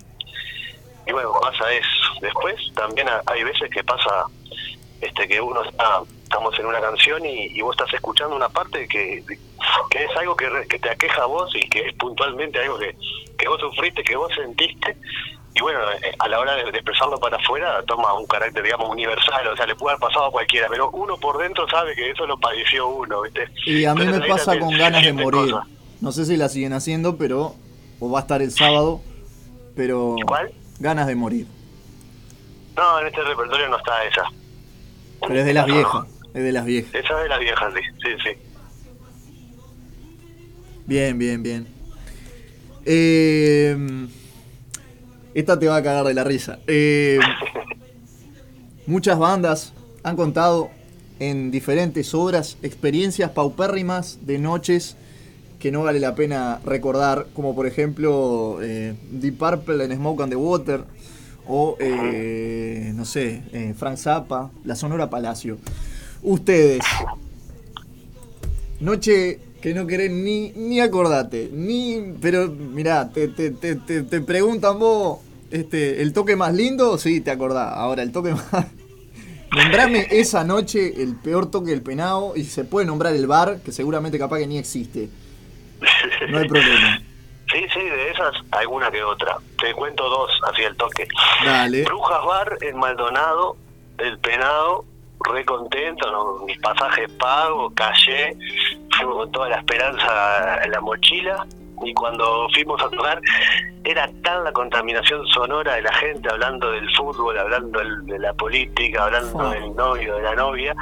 y bueno, pasa eso. Después también ha- hay veces que pasa este que uno está, estamos en una canción y, y vos estás escuchando una parte que, que es algo que, que te aqueja a vos y que es puntualmente algo que, que vos sufriste, que vos sentiste. Y bueno, eh, a la hora de, expresarlo para afuera toma un carácter, digamos, universal, o sea, le puede haber pasado a cualquiera, pero uno por dentro sabe que eso lo padeció uno, ¿viste? Y a mí Entonces me pasa con ganas de morir. No sé si la siguen haciendo, pero. O va a estar el sábado. Pero. ¿Cuál? Ganas de morir. No, en este repertorio no está esa. Pero es de las viejas. Es de las viejas. Esa es de las viejas, sí, sí, sí. Bien, bien, bien. Eh, esta te va a cagar de la risa. Eh, muchas bandas han contado en diferentes obras experiencias paupérrimas de noches que no vale la pena recordar, como por ejemplo eh, Deep Purple en Smoke and the Water, o eh, no sé, eh, Frank Zappa, La Sonora Palacio. Ustedes, noche que no querés ni, ni acordate, ni, pero mirá, te, te, te, te, te preguntan vos, este, el toque más lindo, sí, te acordás, ahora el toque más... Nombrame esa noche el peor toque del penado y se puede nombrar el bar, que seguramente capaz que ni existe. No hay problema. Sí, sí, de esas alguna que otra. Te cuento dos, así el toque. Dale. Brujas Bar en Maldonado, el penado, re contento, ¿no? mis pasajes pagos, callé, fuimos con toda la esperanza en la mochila y cuando fuimos a tocar era tan la contaminación sonora de la gente hablando del fútbol, hablando del- de la política, hablando del novio, de la novia,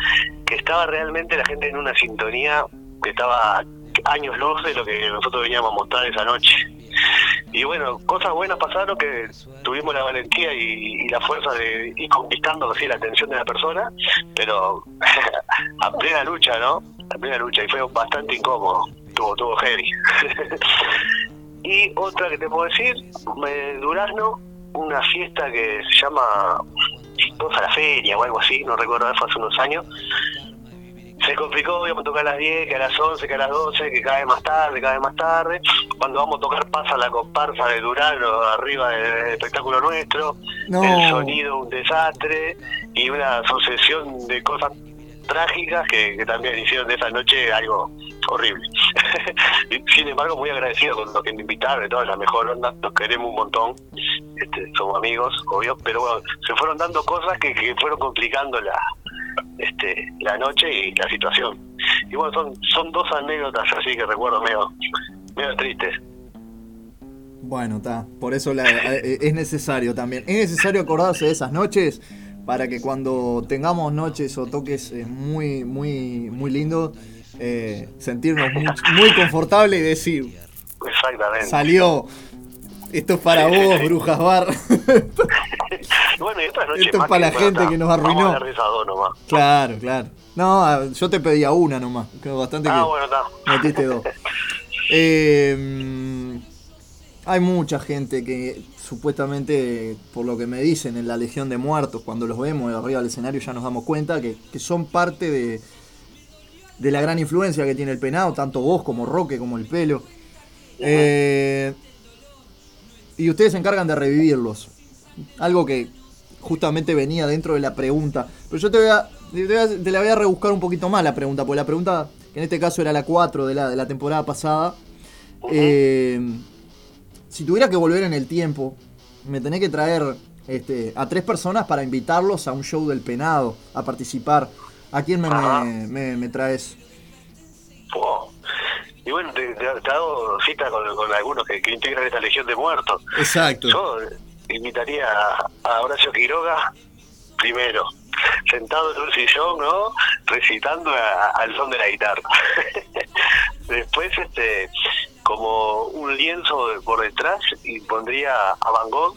que estaba realmente la gente en una sintonía que estaba años luz de lo que nosotros veníamos a mostrar esa noche. Y bueno, cosas buenas pasaron que tuvimos la valentía y, y la fuerza de ir conquistando así la atención de la persona, pero a plena lucha, ¿no? A plena lucha y fue bastante incómodo, tuvo, tuvo heavy. y otra que te puedo decir, me- Durazno, una fiesta que se llama Chistosa la Feria o algo así, no recuerdo, fue hace unos años. Se complicó, íbamos a tocar a las 10, que a las 11, que a las 12, que cada vez más tarde, cada vez más tarde. Cuando vamos a tocar pasa la comparsa de Durano arriba del espectáculo nuestro. No. El sonido un desastre y una sucesión de cosas trágicas que, también hicieron de esa noche algo horrible. Sin embargo, muy agradecido con los que me invitaron, toda la mejor onda, nos queremos un montón, este, somos amigos, obvio, pero bueno, se fueron dando cosas que, que fueron complicando la, este, la noche y la situación. Y bueno, son, son dos anécdotas así que recuerdo medio, medio tristes. Bueno, está. Por eso la- eh, es necesario también. Es necesario acordarse de esas noches para que cuando tengamos noches o toques eh, muy, muy, muy lindos, eh, sentirnos muy, muy confortables y decir, Exactamente. salió. Esto es para vos, Brujas Bar. Bueno, y otras noches Esto es para la gente está, que nos Vamos arruinó. a hablar de esas dos nomás. claro, claro. No, yo te pedía una nomás. que Bastante Ah, que bueno, está. metiste dos. Eh, hay mucha gente que supuestamente, por lo que me dicen en la Legión de Muertos, cuando los vemos arriba del escenario ya nos damos cuenta que, que son parte de, de la gran influencia que tiene el penado, tanto vos como Roque, como el pelo. Eh, y ustedes se encargan de revivirlos. Algo que justamente venía dentro de la pregunta. Pero yo te, voy a, te, voy a- te la voy a rebuscar un poquito más la pregunta, porque la pregunta, que en este caso era la 4 de la, de la temporada pasada. eh, si tuviera que volver en el tiempo, me tenés que traer este, a tres personas para invitarlos a un show del penado, a participar. ¿A quién me, me, me- me traes? Oh. Y bueno, te, te- te hago cita con, con algunos que, que integran esta Legión de Muertos. Exacto. Yo, invitaría a, a Horacio Quiroga primero, sentado en un sillón, ¿no? Recitando a- al son de la guitarra. Después, este, como un lienzo de- por detrás, y pondría a Van Gogh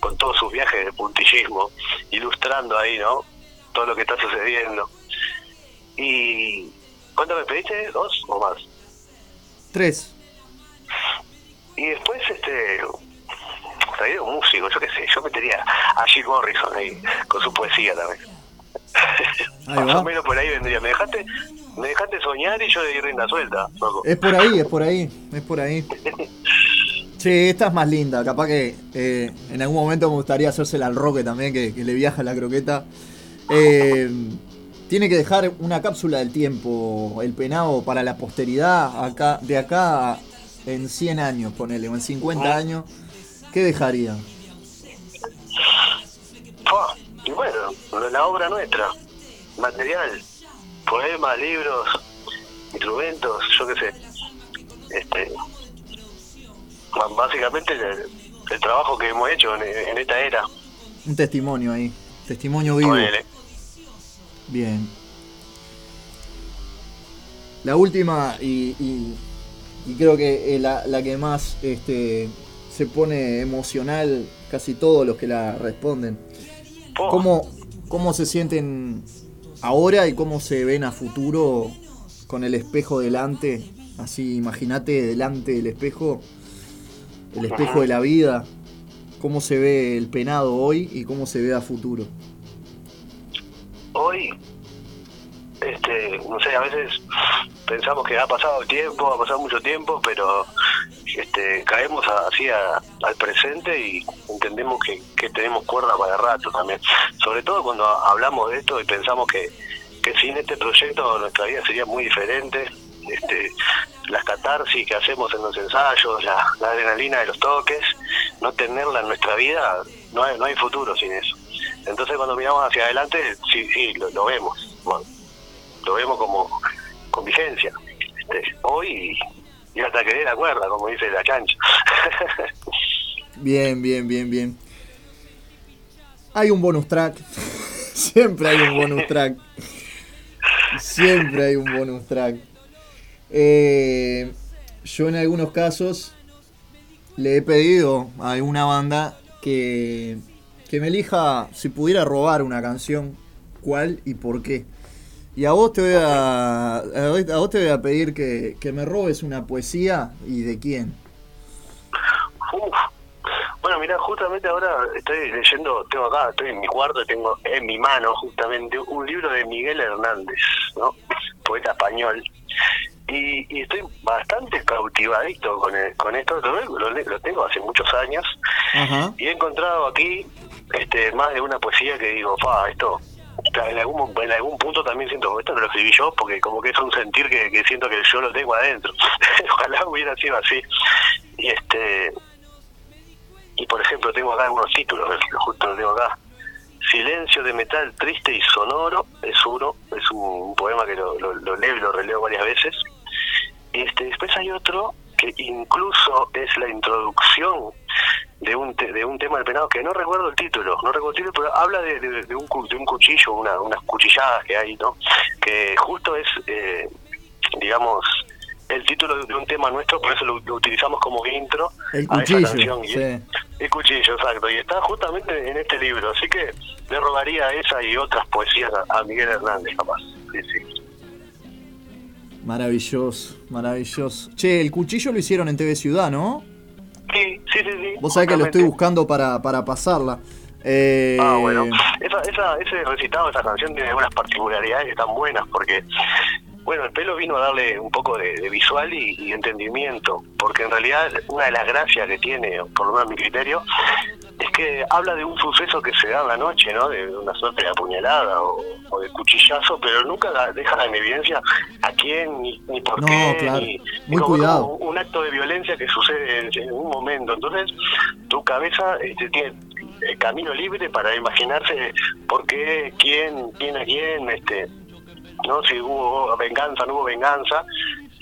con todos sus viajes de puntillismo, ilustrando ahí, ¿no? Todo lo que está sucediendo. Y ¿cuánto me pediste? ¿Dos o más? Tres. Y después, este, traía un músico, yo qué sé, yo metería a Jim Morrison ahí, con su poesía también. Ahí Más va. o menos por ahí vendría. Me dejaste, me dejaste soñar y yo de rienda suelta, loco. Es por ahí, es por ahí, es por ahí. Che, esta es más linda. Capaz que eh, en algún momento me gustaría hacérsela al Roque también, que, que le viaja la croqueta. Eh, tiene que dejar una cápsula del tiempo, el penado, para la posteridad, acá, de acá en 100 años, ponele, o en 50 años. ¿Qué dejaría? Y bueno, la obra nuestra, material, poemas, libros, instrumentos, yo qué sé. Este, básicamente el, el trabajo que hemos hecho en, en esta era. Un testimonio ahí. Testimonio vivo. Ponele. Bien. La última y, y- y creo que es la, la que más este, se pone emocional casi todos los que la responden. ¿Cómo, ¿Cómo se sienten ahora y cómo se ven a futuro con el espejo delante? Así, imagínate delante del espejo, el espejo de la vida. ¿Cómo se ve el penado hoy y cómo se ve a futuro? Hoy, este, no sé, a veces pensamos que ha pasado el tiempo, ha pasado mucho tiempo, pero este, caemos así al presente y entendemos que, que tenemos cuerda para rato también. Sobre todo cuando hablamos de esto y pensamos que, sin este proyecto nuestra vida sería muy diferente. Este, las catarsis que hacemos en los ensayos, la, la adrenalina de los toques, no tenerla en nuestra vida, no hay, no hay futuro sin eso. Entonces cuando miramos hacia adelante, sí, sí, lo, lo vemos, bueno, lo vemos como con vigencia. Este, hoy y hasta que dé la cuerda, como dice la chancha. Bien, bien, bien, bien. Hay un bonus track. Siempre hay un bonus track. Siempre hay un bonus track. Eh, yo en algunos casos le he pedido a alguna banda que, que me elija si pudiera robar una canción, cuál y por qué. Y a vos te voy a, a vos- te voy a pedir que, que me robes una poesía y de quién. Uf. Bueno, mira, justamente ahora estoy leyendo, tengo acá, estoy en mi cuarto, tengo en mi mano justamente un libro de Miguel Hernández, ¿no? Poeta español. Y, y estoy bastante cautivadito con, el- con esto, lo, lo- lo tengo hace muchos años y he encontrado aquí este más de una poesía que digo, pa, esto en algún en algún punto también siento esto no lo escribí yo porque como que es un sentir que, siento que yo lo tengo adentro. Ojalá hubiera sido así. Y este y por ejemplo tengo acá algunos títulos justo lo tengo acá. Silencio de metal triste y sonoro es uno, es un poema que lo, lo, lo leo y lo releo varias veces. Este, después hay otro que incluso es la introducción de un te- de un tema del penado que no recuerdo el título, no recuerdo el título, pero habla de, de- de un, de un cuchillo, una, unas cuchilladas que hay, ¿no? Que justo es, eh, digamos, el título de un tema nuestro, por eso lo, lo utilizamos como intro El a esa canción. Sí. el cuchillo, exacto. Y está justamente en este libro. Así que le rogaría esa y otras poesías a, a Miguel Hernández, capaz. Sí, sí. Maravilloso, maravilloso. Che, el cuchillo lo hicieron en TV Ciudad, ¿no? Sí, sí, sí. sí Vos sabés que lo estoy buscando para, para pasarla. Eh, Ah, bueno. Esa, esa, ese recitado, esa canción tiene unas particularidades que están buenas porque, bueno, el pelo vino a darle un poco de, de visual y, y entendimiento, porque en realidad una de las gracias que tiene, por lo menos a mi criterio, es que habla de un suceso que se da en la noche, ¿no? De una suerte de apuñalada o, o de cuchillazo, pero nunca deja en evidencia a quién ni, ni por No, qué, claro. ni, Muy como cuidado. un, un acto de violencia que sucede en, en un momento. Entonces, tu cabeza este, tiene el camino libre para imaginarse por qué, quién, quién a quién, este, no si hubo venganza, no hubo venganza.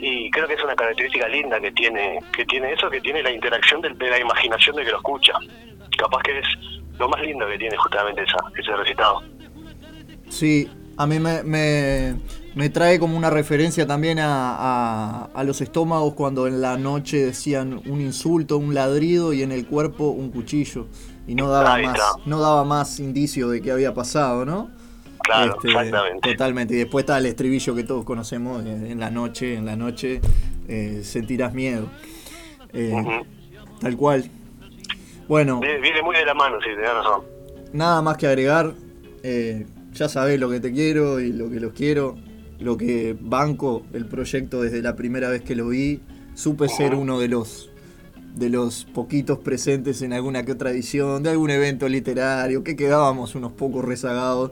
Y creo que es una característica linda que tiene que tiene eso, que tiene la interacción del- de, la imaginación de que lo escucha. Capaz que es lo más lindo que tiene justamente esa, ese recitado. Sí, a mí me, me, me trae como una referencia también a, a- a los estómagos cuando en la noche decían un insulto, un ladrido y en el cuerpo un cuchillo. Y no daba Ahí más, está. no daba más indicio de que había pasado, ¿no? Claro, Este, exactamente. Totalmente. Y después está el estribillo que todos conocemos, en la noche, en la noche eh, sentirás miedo. Eh, Tal cual. Bueno, Viene, muy de la mano, sí, tenés razón. nada más que agregar. eh, ya sabés lo que te quiero y lo que los quiero. Lo que banco el proyecto desde la primera vez que lo vi. Supe ser uno de los de los poquitos presentes en alguna que otra edición, de algún evento literario, que quedábamos unos pocos rezagados.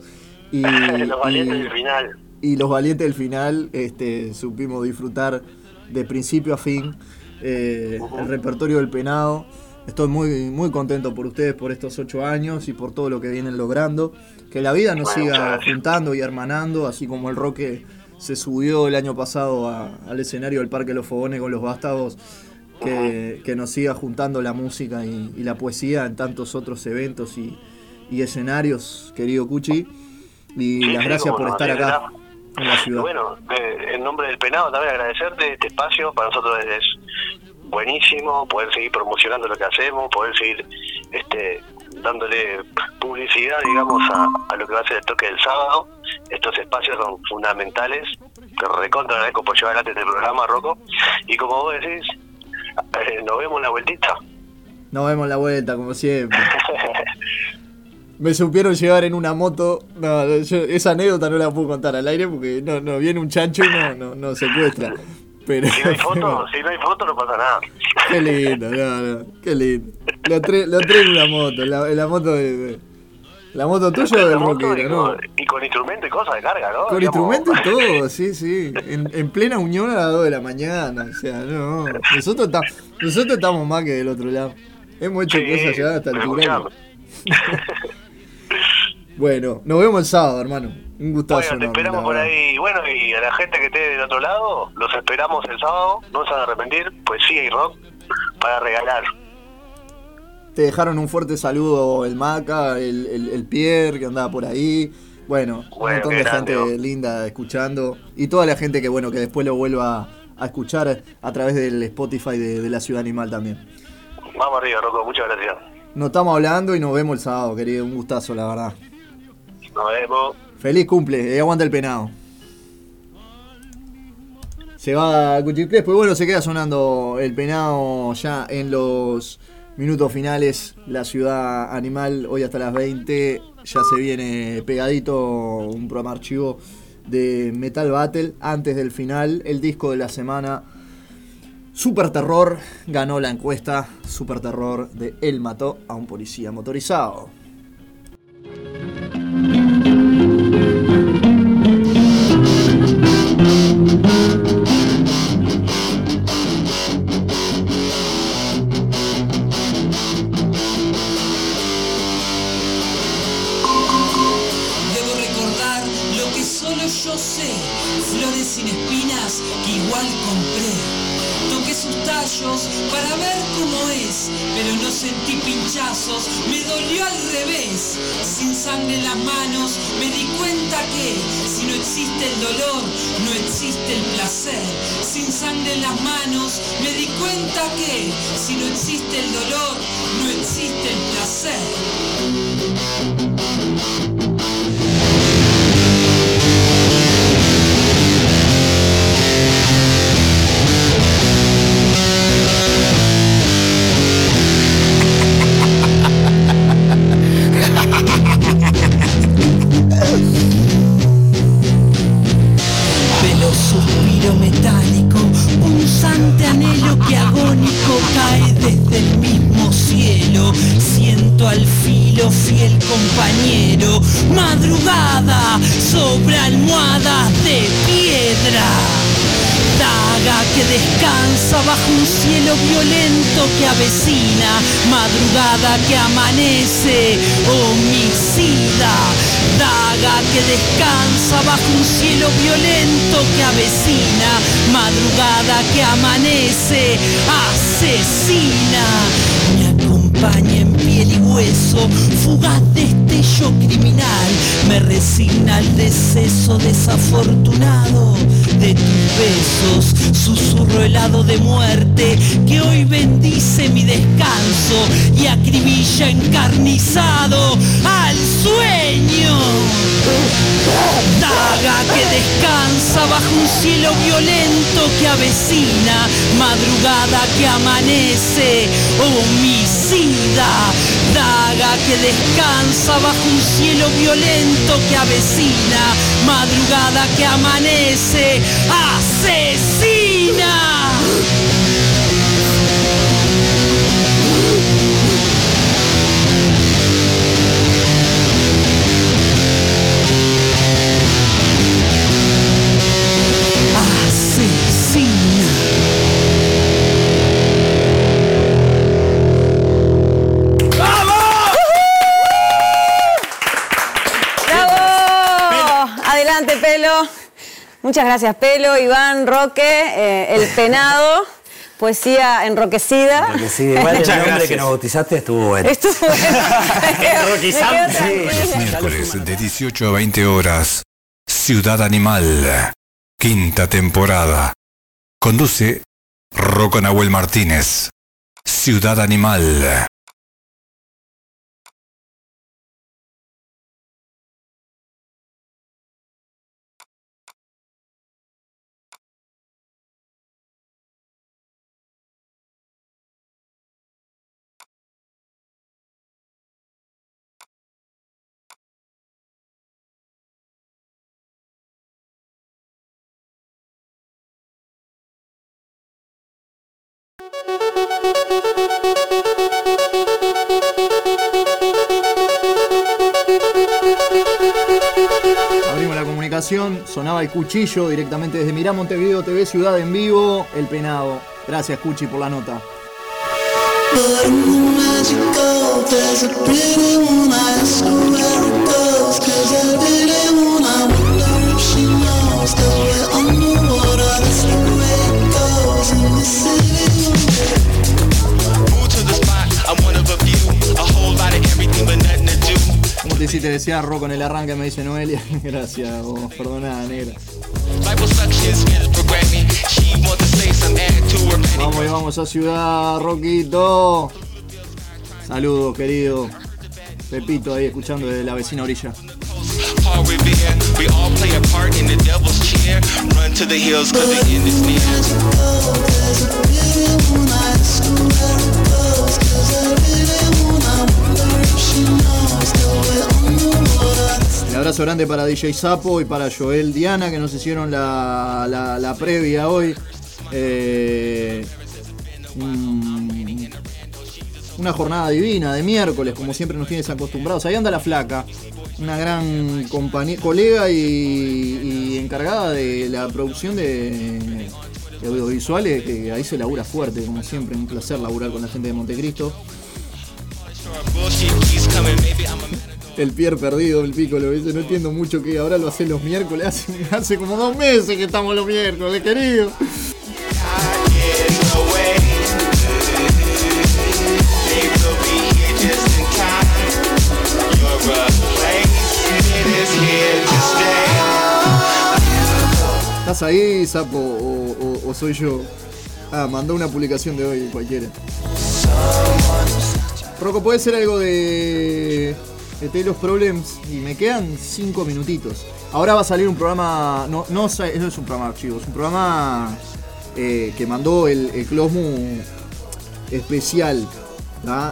Y, Los valientes y- del final. y los valientes del final este, supimos disfrutar de principio a fin eh, el repertorio del penado. Estoy muy, muy contento por ustedes por estos ocho años y por todo lo que vienen logrando. Que la vida nos Bueno, siga juntando y hermanando, así como el roque se subió el año pasado a- al escenario del Parque Los Fogones con los vástagos. Que, que nos siga juntando la música y, y la poesía en tantos otros eventos y, y escenarios, querido Cuchi. Y Sí, las gracias por estar acá en la ciudad. Bueno, eh, en nombre del penado también agradecerte este espacio. Para nosotros es buenísimo poder seguir promocionando lo que hacemos, poder seguir este dándole publicidad, digamos, a, a lo que va a ser el toque del sábado. Estos espacios son fundamentales. Te recontra agradezco por llevar adelante este programa, Rocco. Y como vos decís, eh, nos vemos la vueltita. Nos vemos la vuelta, como siempre. Me supieron llevar en una moto. No, yo- esa anécdota no la puedo contar al aire porque no, no viene un chancho y no, no, no secuestra. Pero, Si no hay foto, si no hay foto no pasa nada. qué lindo, no, no, qué lindo. Lo entré, lo una moto, la, la moto de, de- La moto tuya o del rockero, ¿no? y con instrumento y cosas de carga, ¿no? Con Digamos, instrumento y todo, sí, sí. En, en plena unión a las 2 de la mañana. O sea, no. Nosotros, ta- nosotros estamos más que del otro lado. Hemos hecho Sí, cosas ya hasta el altura. Bueno, nos vemos el sábado, hermano. Un gustazo. Bueno, te esperamos por ahí. Bueno, y a la gente que esté del otro lado, los esperamos el sábado. No se van a arrepentir. Poesía y rock para regalar. Te dejaron un fuerte saludo el Maca, el, el, el Pierre que andaba por ahí. Bueno, un montón de grande, gente linda escuchando. Y toda la gente que bueno, que después lo vuelva a escuchar a través del Spotify de, de la Ciudad Animal también. Vamos arriba, Rocco. Muchas gracias. Nos estamos hablando y nos vemos el sábado, querido. Un gustazo, la verdad. Nos vemos. Feliz cumple, y aguanta el penado. Se va Cuchiclés, pues bueno, se queda sonando el penado ya en los minutos finales. La ciudad animal, hoy hasta las 20. Ya se viene pegadito un programa archivo de Metal Battle. Antes del final, el disco de la semana. Super Terror ganó la encuesta. Super Terror de Él mató a un policía motorizado. Para ver cómo es, pero no sentí pinchazos, me dolió al revés. Sin sangre en las manos me di cuenta que si no existe el dolor, no existe el placer. Sin sangre en las manos me di cuenta que si no existe el dolor, no existe el placer. Sobre almohadas de piedra. Daga que descansa bajo un cielo violento que avecina, madrugada que amanece, homicida. Daga que descansa bajo un cielo violento que avecina, madrugada que amanece, asesina. Me acompaña y hueso, fugaz destello criminal, me resigna al deceso desafortunado de tus besos, susurro helado de muerte que hoy bendice mi descanso y acribilla encarnizado al sueño. Daga que descansa bajo un cielo violento que avecina, madrugada que amanece, Daga que descansa bajo un cielo violento que avecina, madrugada que amanece. Asesina. Muchas gracias, Pelo, Iván, Roque, eh, El Penado, poesía enroquecida. Sí, igual el nombre gracias. que nos bautizaste estuvo bueno. Estuvo bueno. Quedo Los miércoles de 18 a 20 horas. Ciudad Animal. Quinta temporada. Conduce Rocco Nahuel Martínez. Ciudad Animal. Sonaba el cuchillo directamente desde Mirá Montevideo TV, Ciudad en Vivo, El Penado. Gracias, Cuchi, por la nota. Como te hiciste decía Rocco en el arranque, me dice Noelia. Gracias, vos, perdona, negra. Vamos y vamos a Ciudad, Roquito. Saludos, querido. Pepito ahí escuchando desde la vecina orilla. Un abrazo grande para DJ Sapo y para Joel Diana que nos hicieron la, la- previa hoy. Eh, mm, una jornada divina de miércoles, como siempre nos tienes acostumbrados. Ahí anda la flaca, una gran colega y, y encargada de la producción de, de audiovisuales, que ahí se labura fuerte, como siempre. Un placer laburar con la gente de Montecristo. El Pierre perdido, el pico, lo dice, no entiendo mucho que ahora lo hace los miércoles, hace, como dos meses que estamos los miércoles, querido. ¿Estás ahí, Sapo, o soy yo? Ah, mandó una publicación de hoy, cualquiera. Rocco, ¿puede ser algo de, de Taylor's Problems? Y me quedan cinco minutitos. Ahora va a salir un programa. No, no, es un programa archivo, es un programa eh, que mandó el, el especial.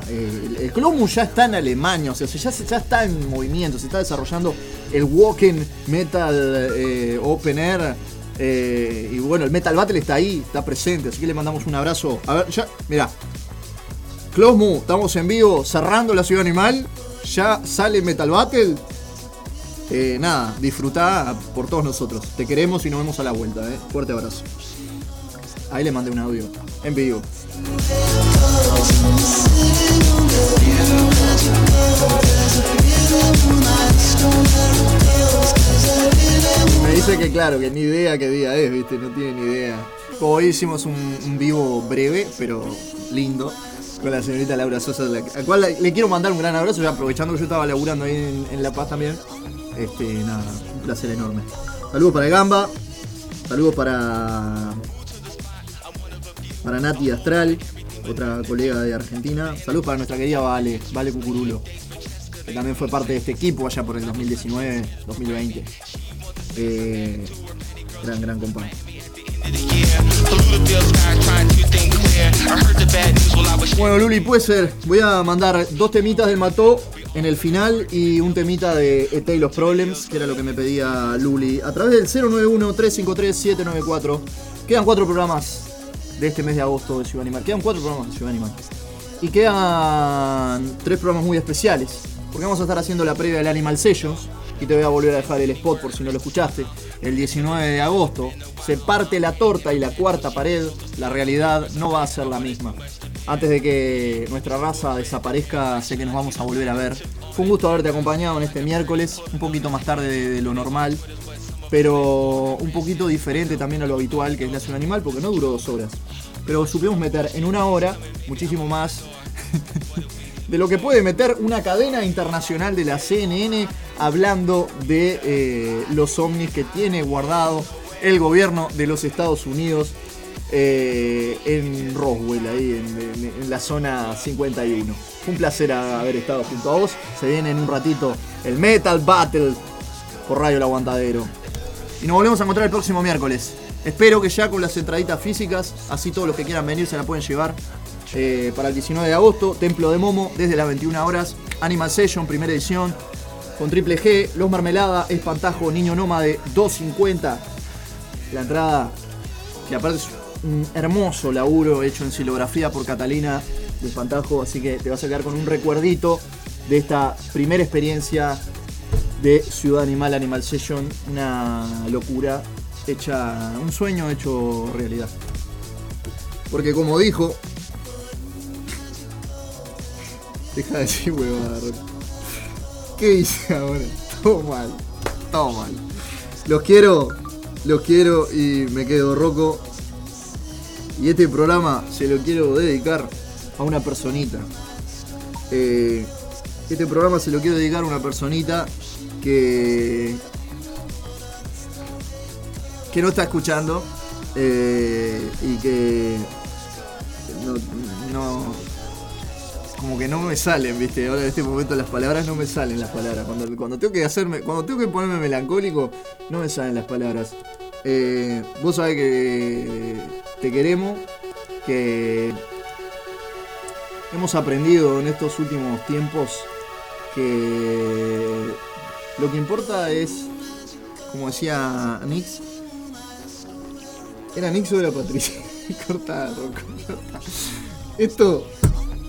El, el ya está en Alemania, o sea, ya, ya está en movimiento, se está desarrollando el Walking Metal eh, Open Air. eh, y bueno, el Metal Battle está ahí, está presente, así que le mandamos un abrazo. A ver, ya, mira, Closmu, estamos en vivo cerrando la ciudad animal. Ya sale Metal Battle. Eh, nada, disfrutá por todos nosotros. Te queremos y nos vemos a la vuelta. Eh. Fuerte abrazo. Ahí le mandé un audio. En vivo. Me dice que claro, que ni idea qué día es, viste, no tiene ni idea. Hoy hicimos un vivo breve, pero lindo. Con la señorita Laura Sosa, la- cual le, quiero mandar un gran abrazo, ya aprovechando que yo estaba laburando ahí en, La Paz también. Este, nada, un placer enorme. Saludos para Gamba, saludos para. para Nati Astral, otra colega de Argentina. Saludos para nuestra querida Vale, Vale Cucurulo, que también fue parte de este equipo allá por el 2019, 2020. Eh, gran, gran compañero. Bueno, Luli, puede ser. Voy a mandar dos temitas del Mató en el final y un temita de ET y los Problems, que era lo que me pedía Luli, a través del 091-353-794. Quedan cuatro programas de este mes de agosto de Ciudad Animal. Quedan cuatro programas de Ciudad Animal. Y quedan tres programas muy especiales. Porque vamos a estar haciendo la previa del Animal Sessions. Y te voy a volver a dejar el spot por si no lo escuchaste. El 19 de agosto se parte la torta y la cuarta pared. La realidad no va a ser la misma. Antes de que nuestra raza desaparezca, sé que nos vamos a volver a ver. Fue un gusto haberte acompañado en este miércoles, un poquito más tarde de, lo normal, pero un poquito diferente también a lo habitual que es la Ciudad Animal, porque no duró dos horas. Pero supimos meter en una hora muchísimo más de lo que puede meter una cadena internacional de la CNN hablando de eh, los ovnis que tiene guardado el gobierno de los Estados Unidos eh, en Roswell, ahí en, la zona 51. Fue un placer haber estado junto a vos. Se viene en un ratito el Metal Battle por Radio El Aguantadero. Y nos volvemos a encontrar el próximo miércoles. Espero que ya con las entraditas físicas, así todos los que quieran venir se la pueden llevar. Eh, para el 19 de agosto, Templo de Momo, desde las 21 horas. Animal Session, primera edición. Con Triple G, Los Mermelada, Espantajo, Niño Nómade, 250. La entrada, que aparte es un hermoso laburo hecho en silografía por Catalina de Espantajo, así que te vas a quedar con un recuerdito de esta primera experiencia de Ciudad Animal Animal Session, una locura hecha, un sueño hecho realidad. Porque como dijo, deja de decir huevada. ¿Qué hice ahora? Todo mal, todo mal. Los quiero, los quiero y me quedo roco. Y este programa se lo quiero dedicar a una personita. Eh, este programa se lo quiero dedicar a una personita que. que no está escuchando eh, y que. No, no- como que no me salen, viste. Ahora en este momento las palabras no me salen las palabras. Cuando, cuando tengo que hacerme. Cuando tengo que ponerme melancólico, no me salen las palabras. Eh, vos sabés que te queremos, que hemos aprendido en estos últimos tiempos que lo que importa es, como decía Nix, ¿era Nix o era Patricia? corta, corta. Esto,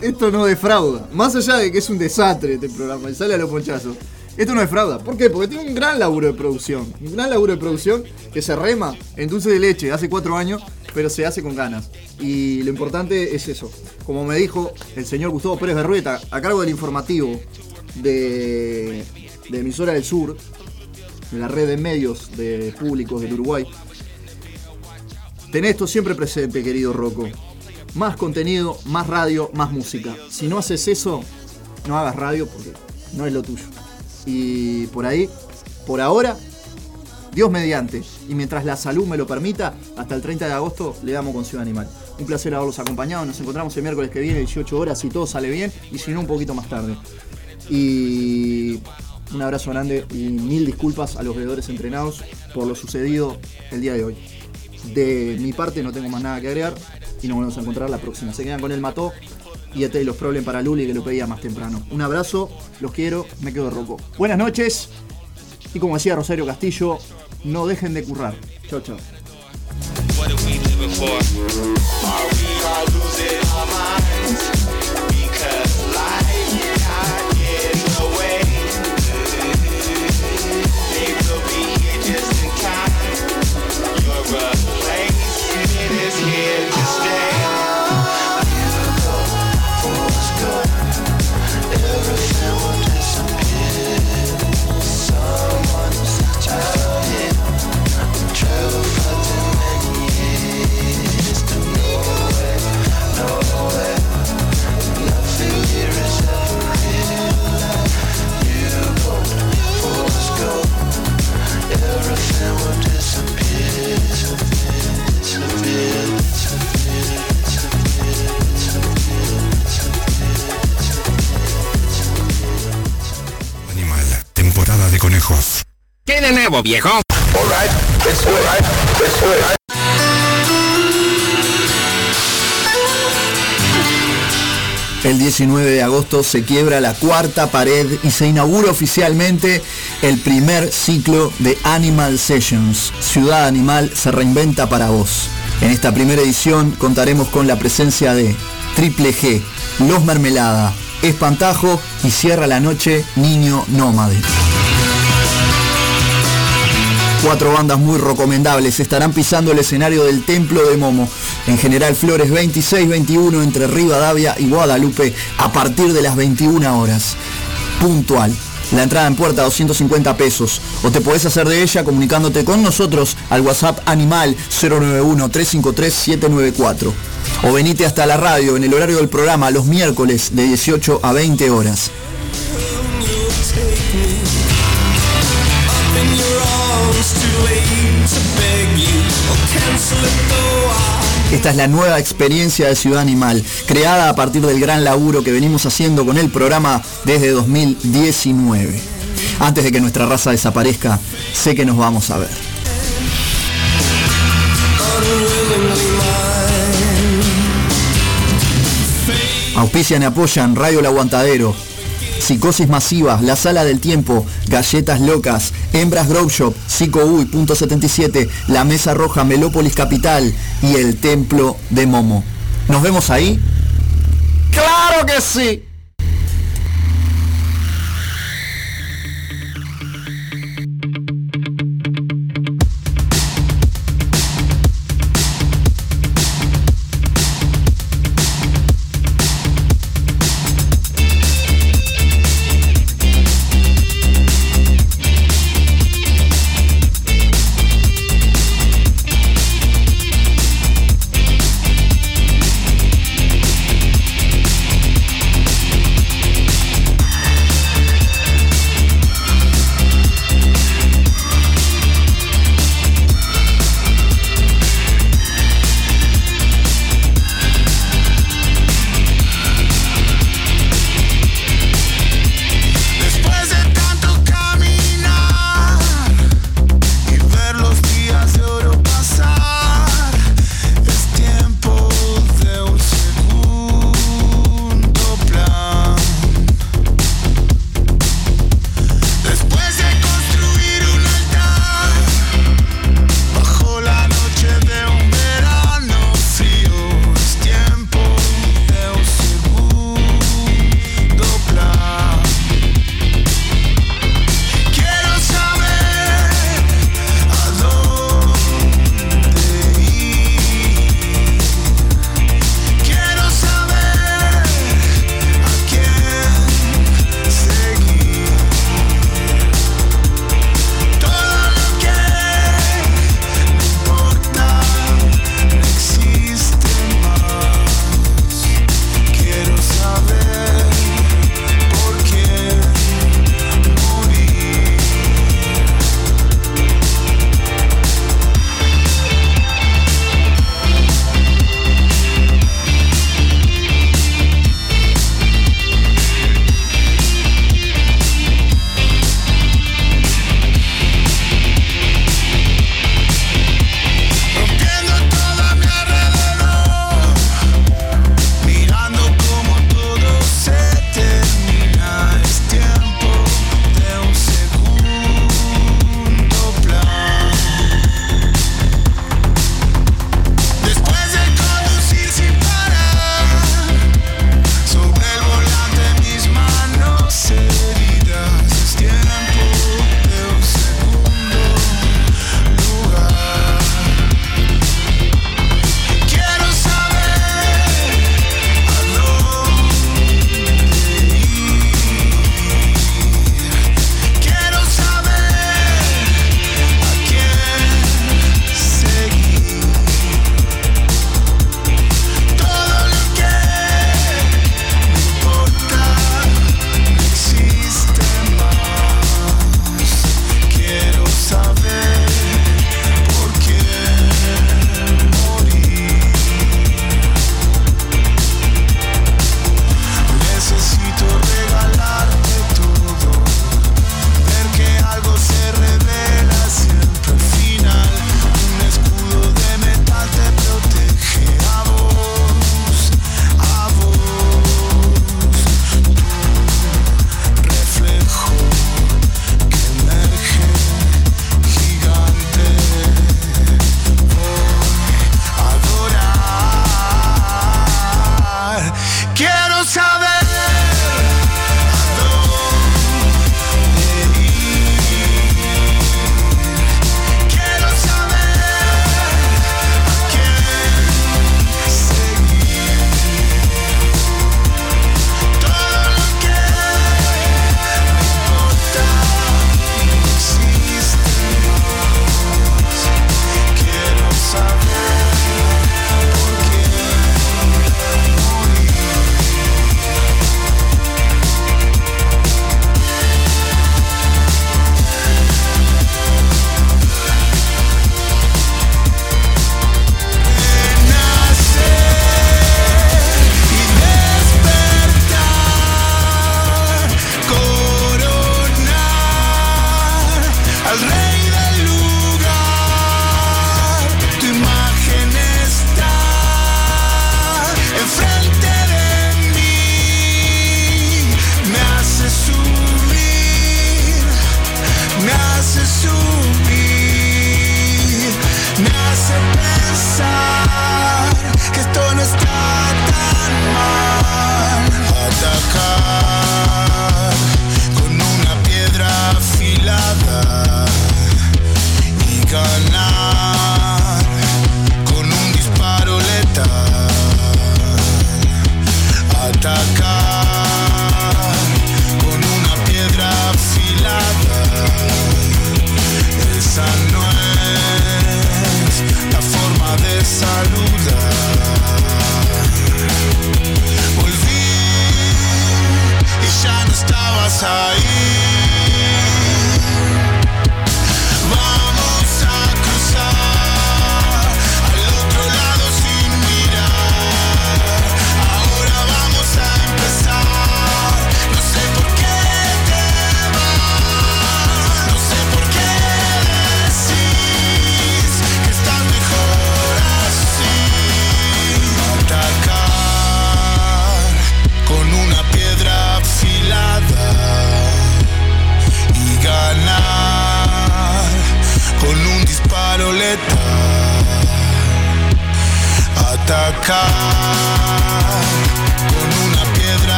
esto no defrauda. Más allá de que es un desastre este programa y sale a los ponchazos. Esto no defrauda. ¿Por qué? Porque tiene un gran laburo de producción. Un gran laburo de producción que se rema en dulce de leche hace cuatro años, pero se hace con ganas. Y lo importante es eso. Como me dijo el señor Gustavo Pérez Berrueta, a cargo del informativo de, de Emisora del Sur, de la red de medios de públicos del Uruguay, Ten esto siempre presente, querido Rocco. Más contenido, más radio, más música. Si no haces eso, no hagas radio porque no es lo tuyo. Y por ahí, por ahora, Dios mediante. Y mientras la salud me lo permita, hasta el 30 de agosto le damos con Ciudad Animal. Un placer haberlos acompañado. Nos encontramos el miércoles que viene, 18 horas, si todo sale bien. Y si no, un poquito más tarde. Y un abrazo grande y mil disculpas a los veedores entrenados por lo sucedido el día de hoy. De mi parte no tengo más nada que agregar y nos volvemos a encontrar la próxima. Se quedan con el mató y este los problemas para Luli que lo pedía más temprano. Un abrazo, los quiero, me quedo roco. Buenas noches y como decía Rosario Castillo, no dejen de currar. Chao, chao. Tiempo, viejo. El 19 de agosto se quiebra la cuarta pared y se inaugura oficialmente el primer ciclo de Animal Sessions. Ciudad Animal se reinventa para vos. En esta primera edición contaremos con la presencia de Triple G, Los Mermelada, Espantajo y cierra la noche Niño Nómade. Cuatro bandas muy recomendables estarán pisando el escenario del Templo de Momo, en General Flores 26-21 entre Rivadavia y Guadalupe a partir de las 21 horas. Puntual. La entrada en puerta 250 pesos. O te podés hacer de ella comunicándote con nosotros al WhatsApp Animal 091-353-794. O venite hasta la radio en el horario del programa los miércoles de 18 a 20 horas. Esta es la nueva experiencia de Ciudad Animal, creada a partir del gran laburo que venimos haciendo con el programa desde 2019. Antes de que nuestra raza desaparezca, sé que nos vamos a ver. Auspician y apoyan Radio El Aguantadero, Psicosis Masiva, La Sala del Tiempo, Galletas Locas, Hembras Grow Shop, Psico Uy, Punto 77, La Mesa Roja, Melópolis Capital y el Templo de Momo. ¿Nos vemos ahí? ¡Claro que sí!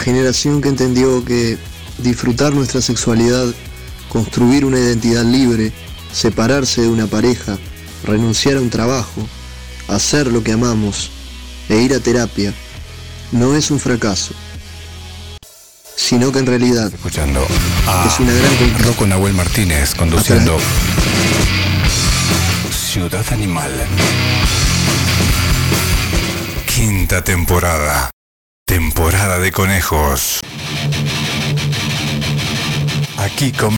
Generación que entendió que disfrutar nuestra sexualidad, construir una identidad libre, separarse de una pareja, renunciar a un trabajo, hacer lo que amamos e ir a terapia no es un fracaso, sino que en realidad Escuchando a es una gran conquista. Rocco Nahuel Martínez conduciendo Ciudad Animal. Quinta temporada. Temporada de conejos. Aquí con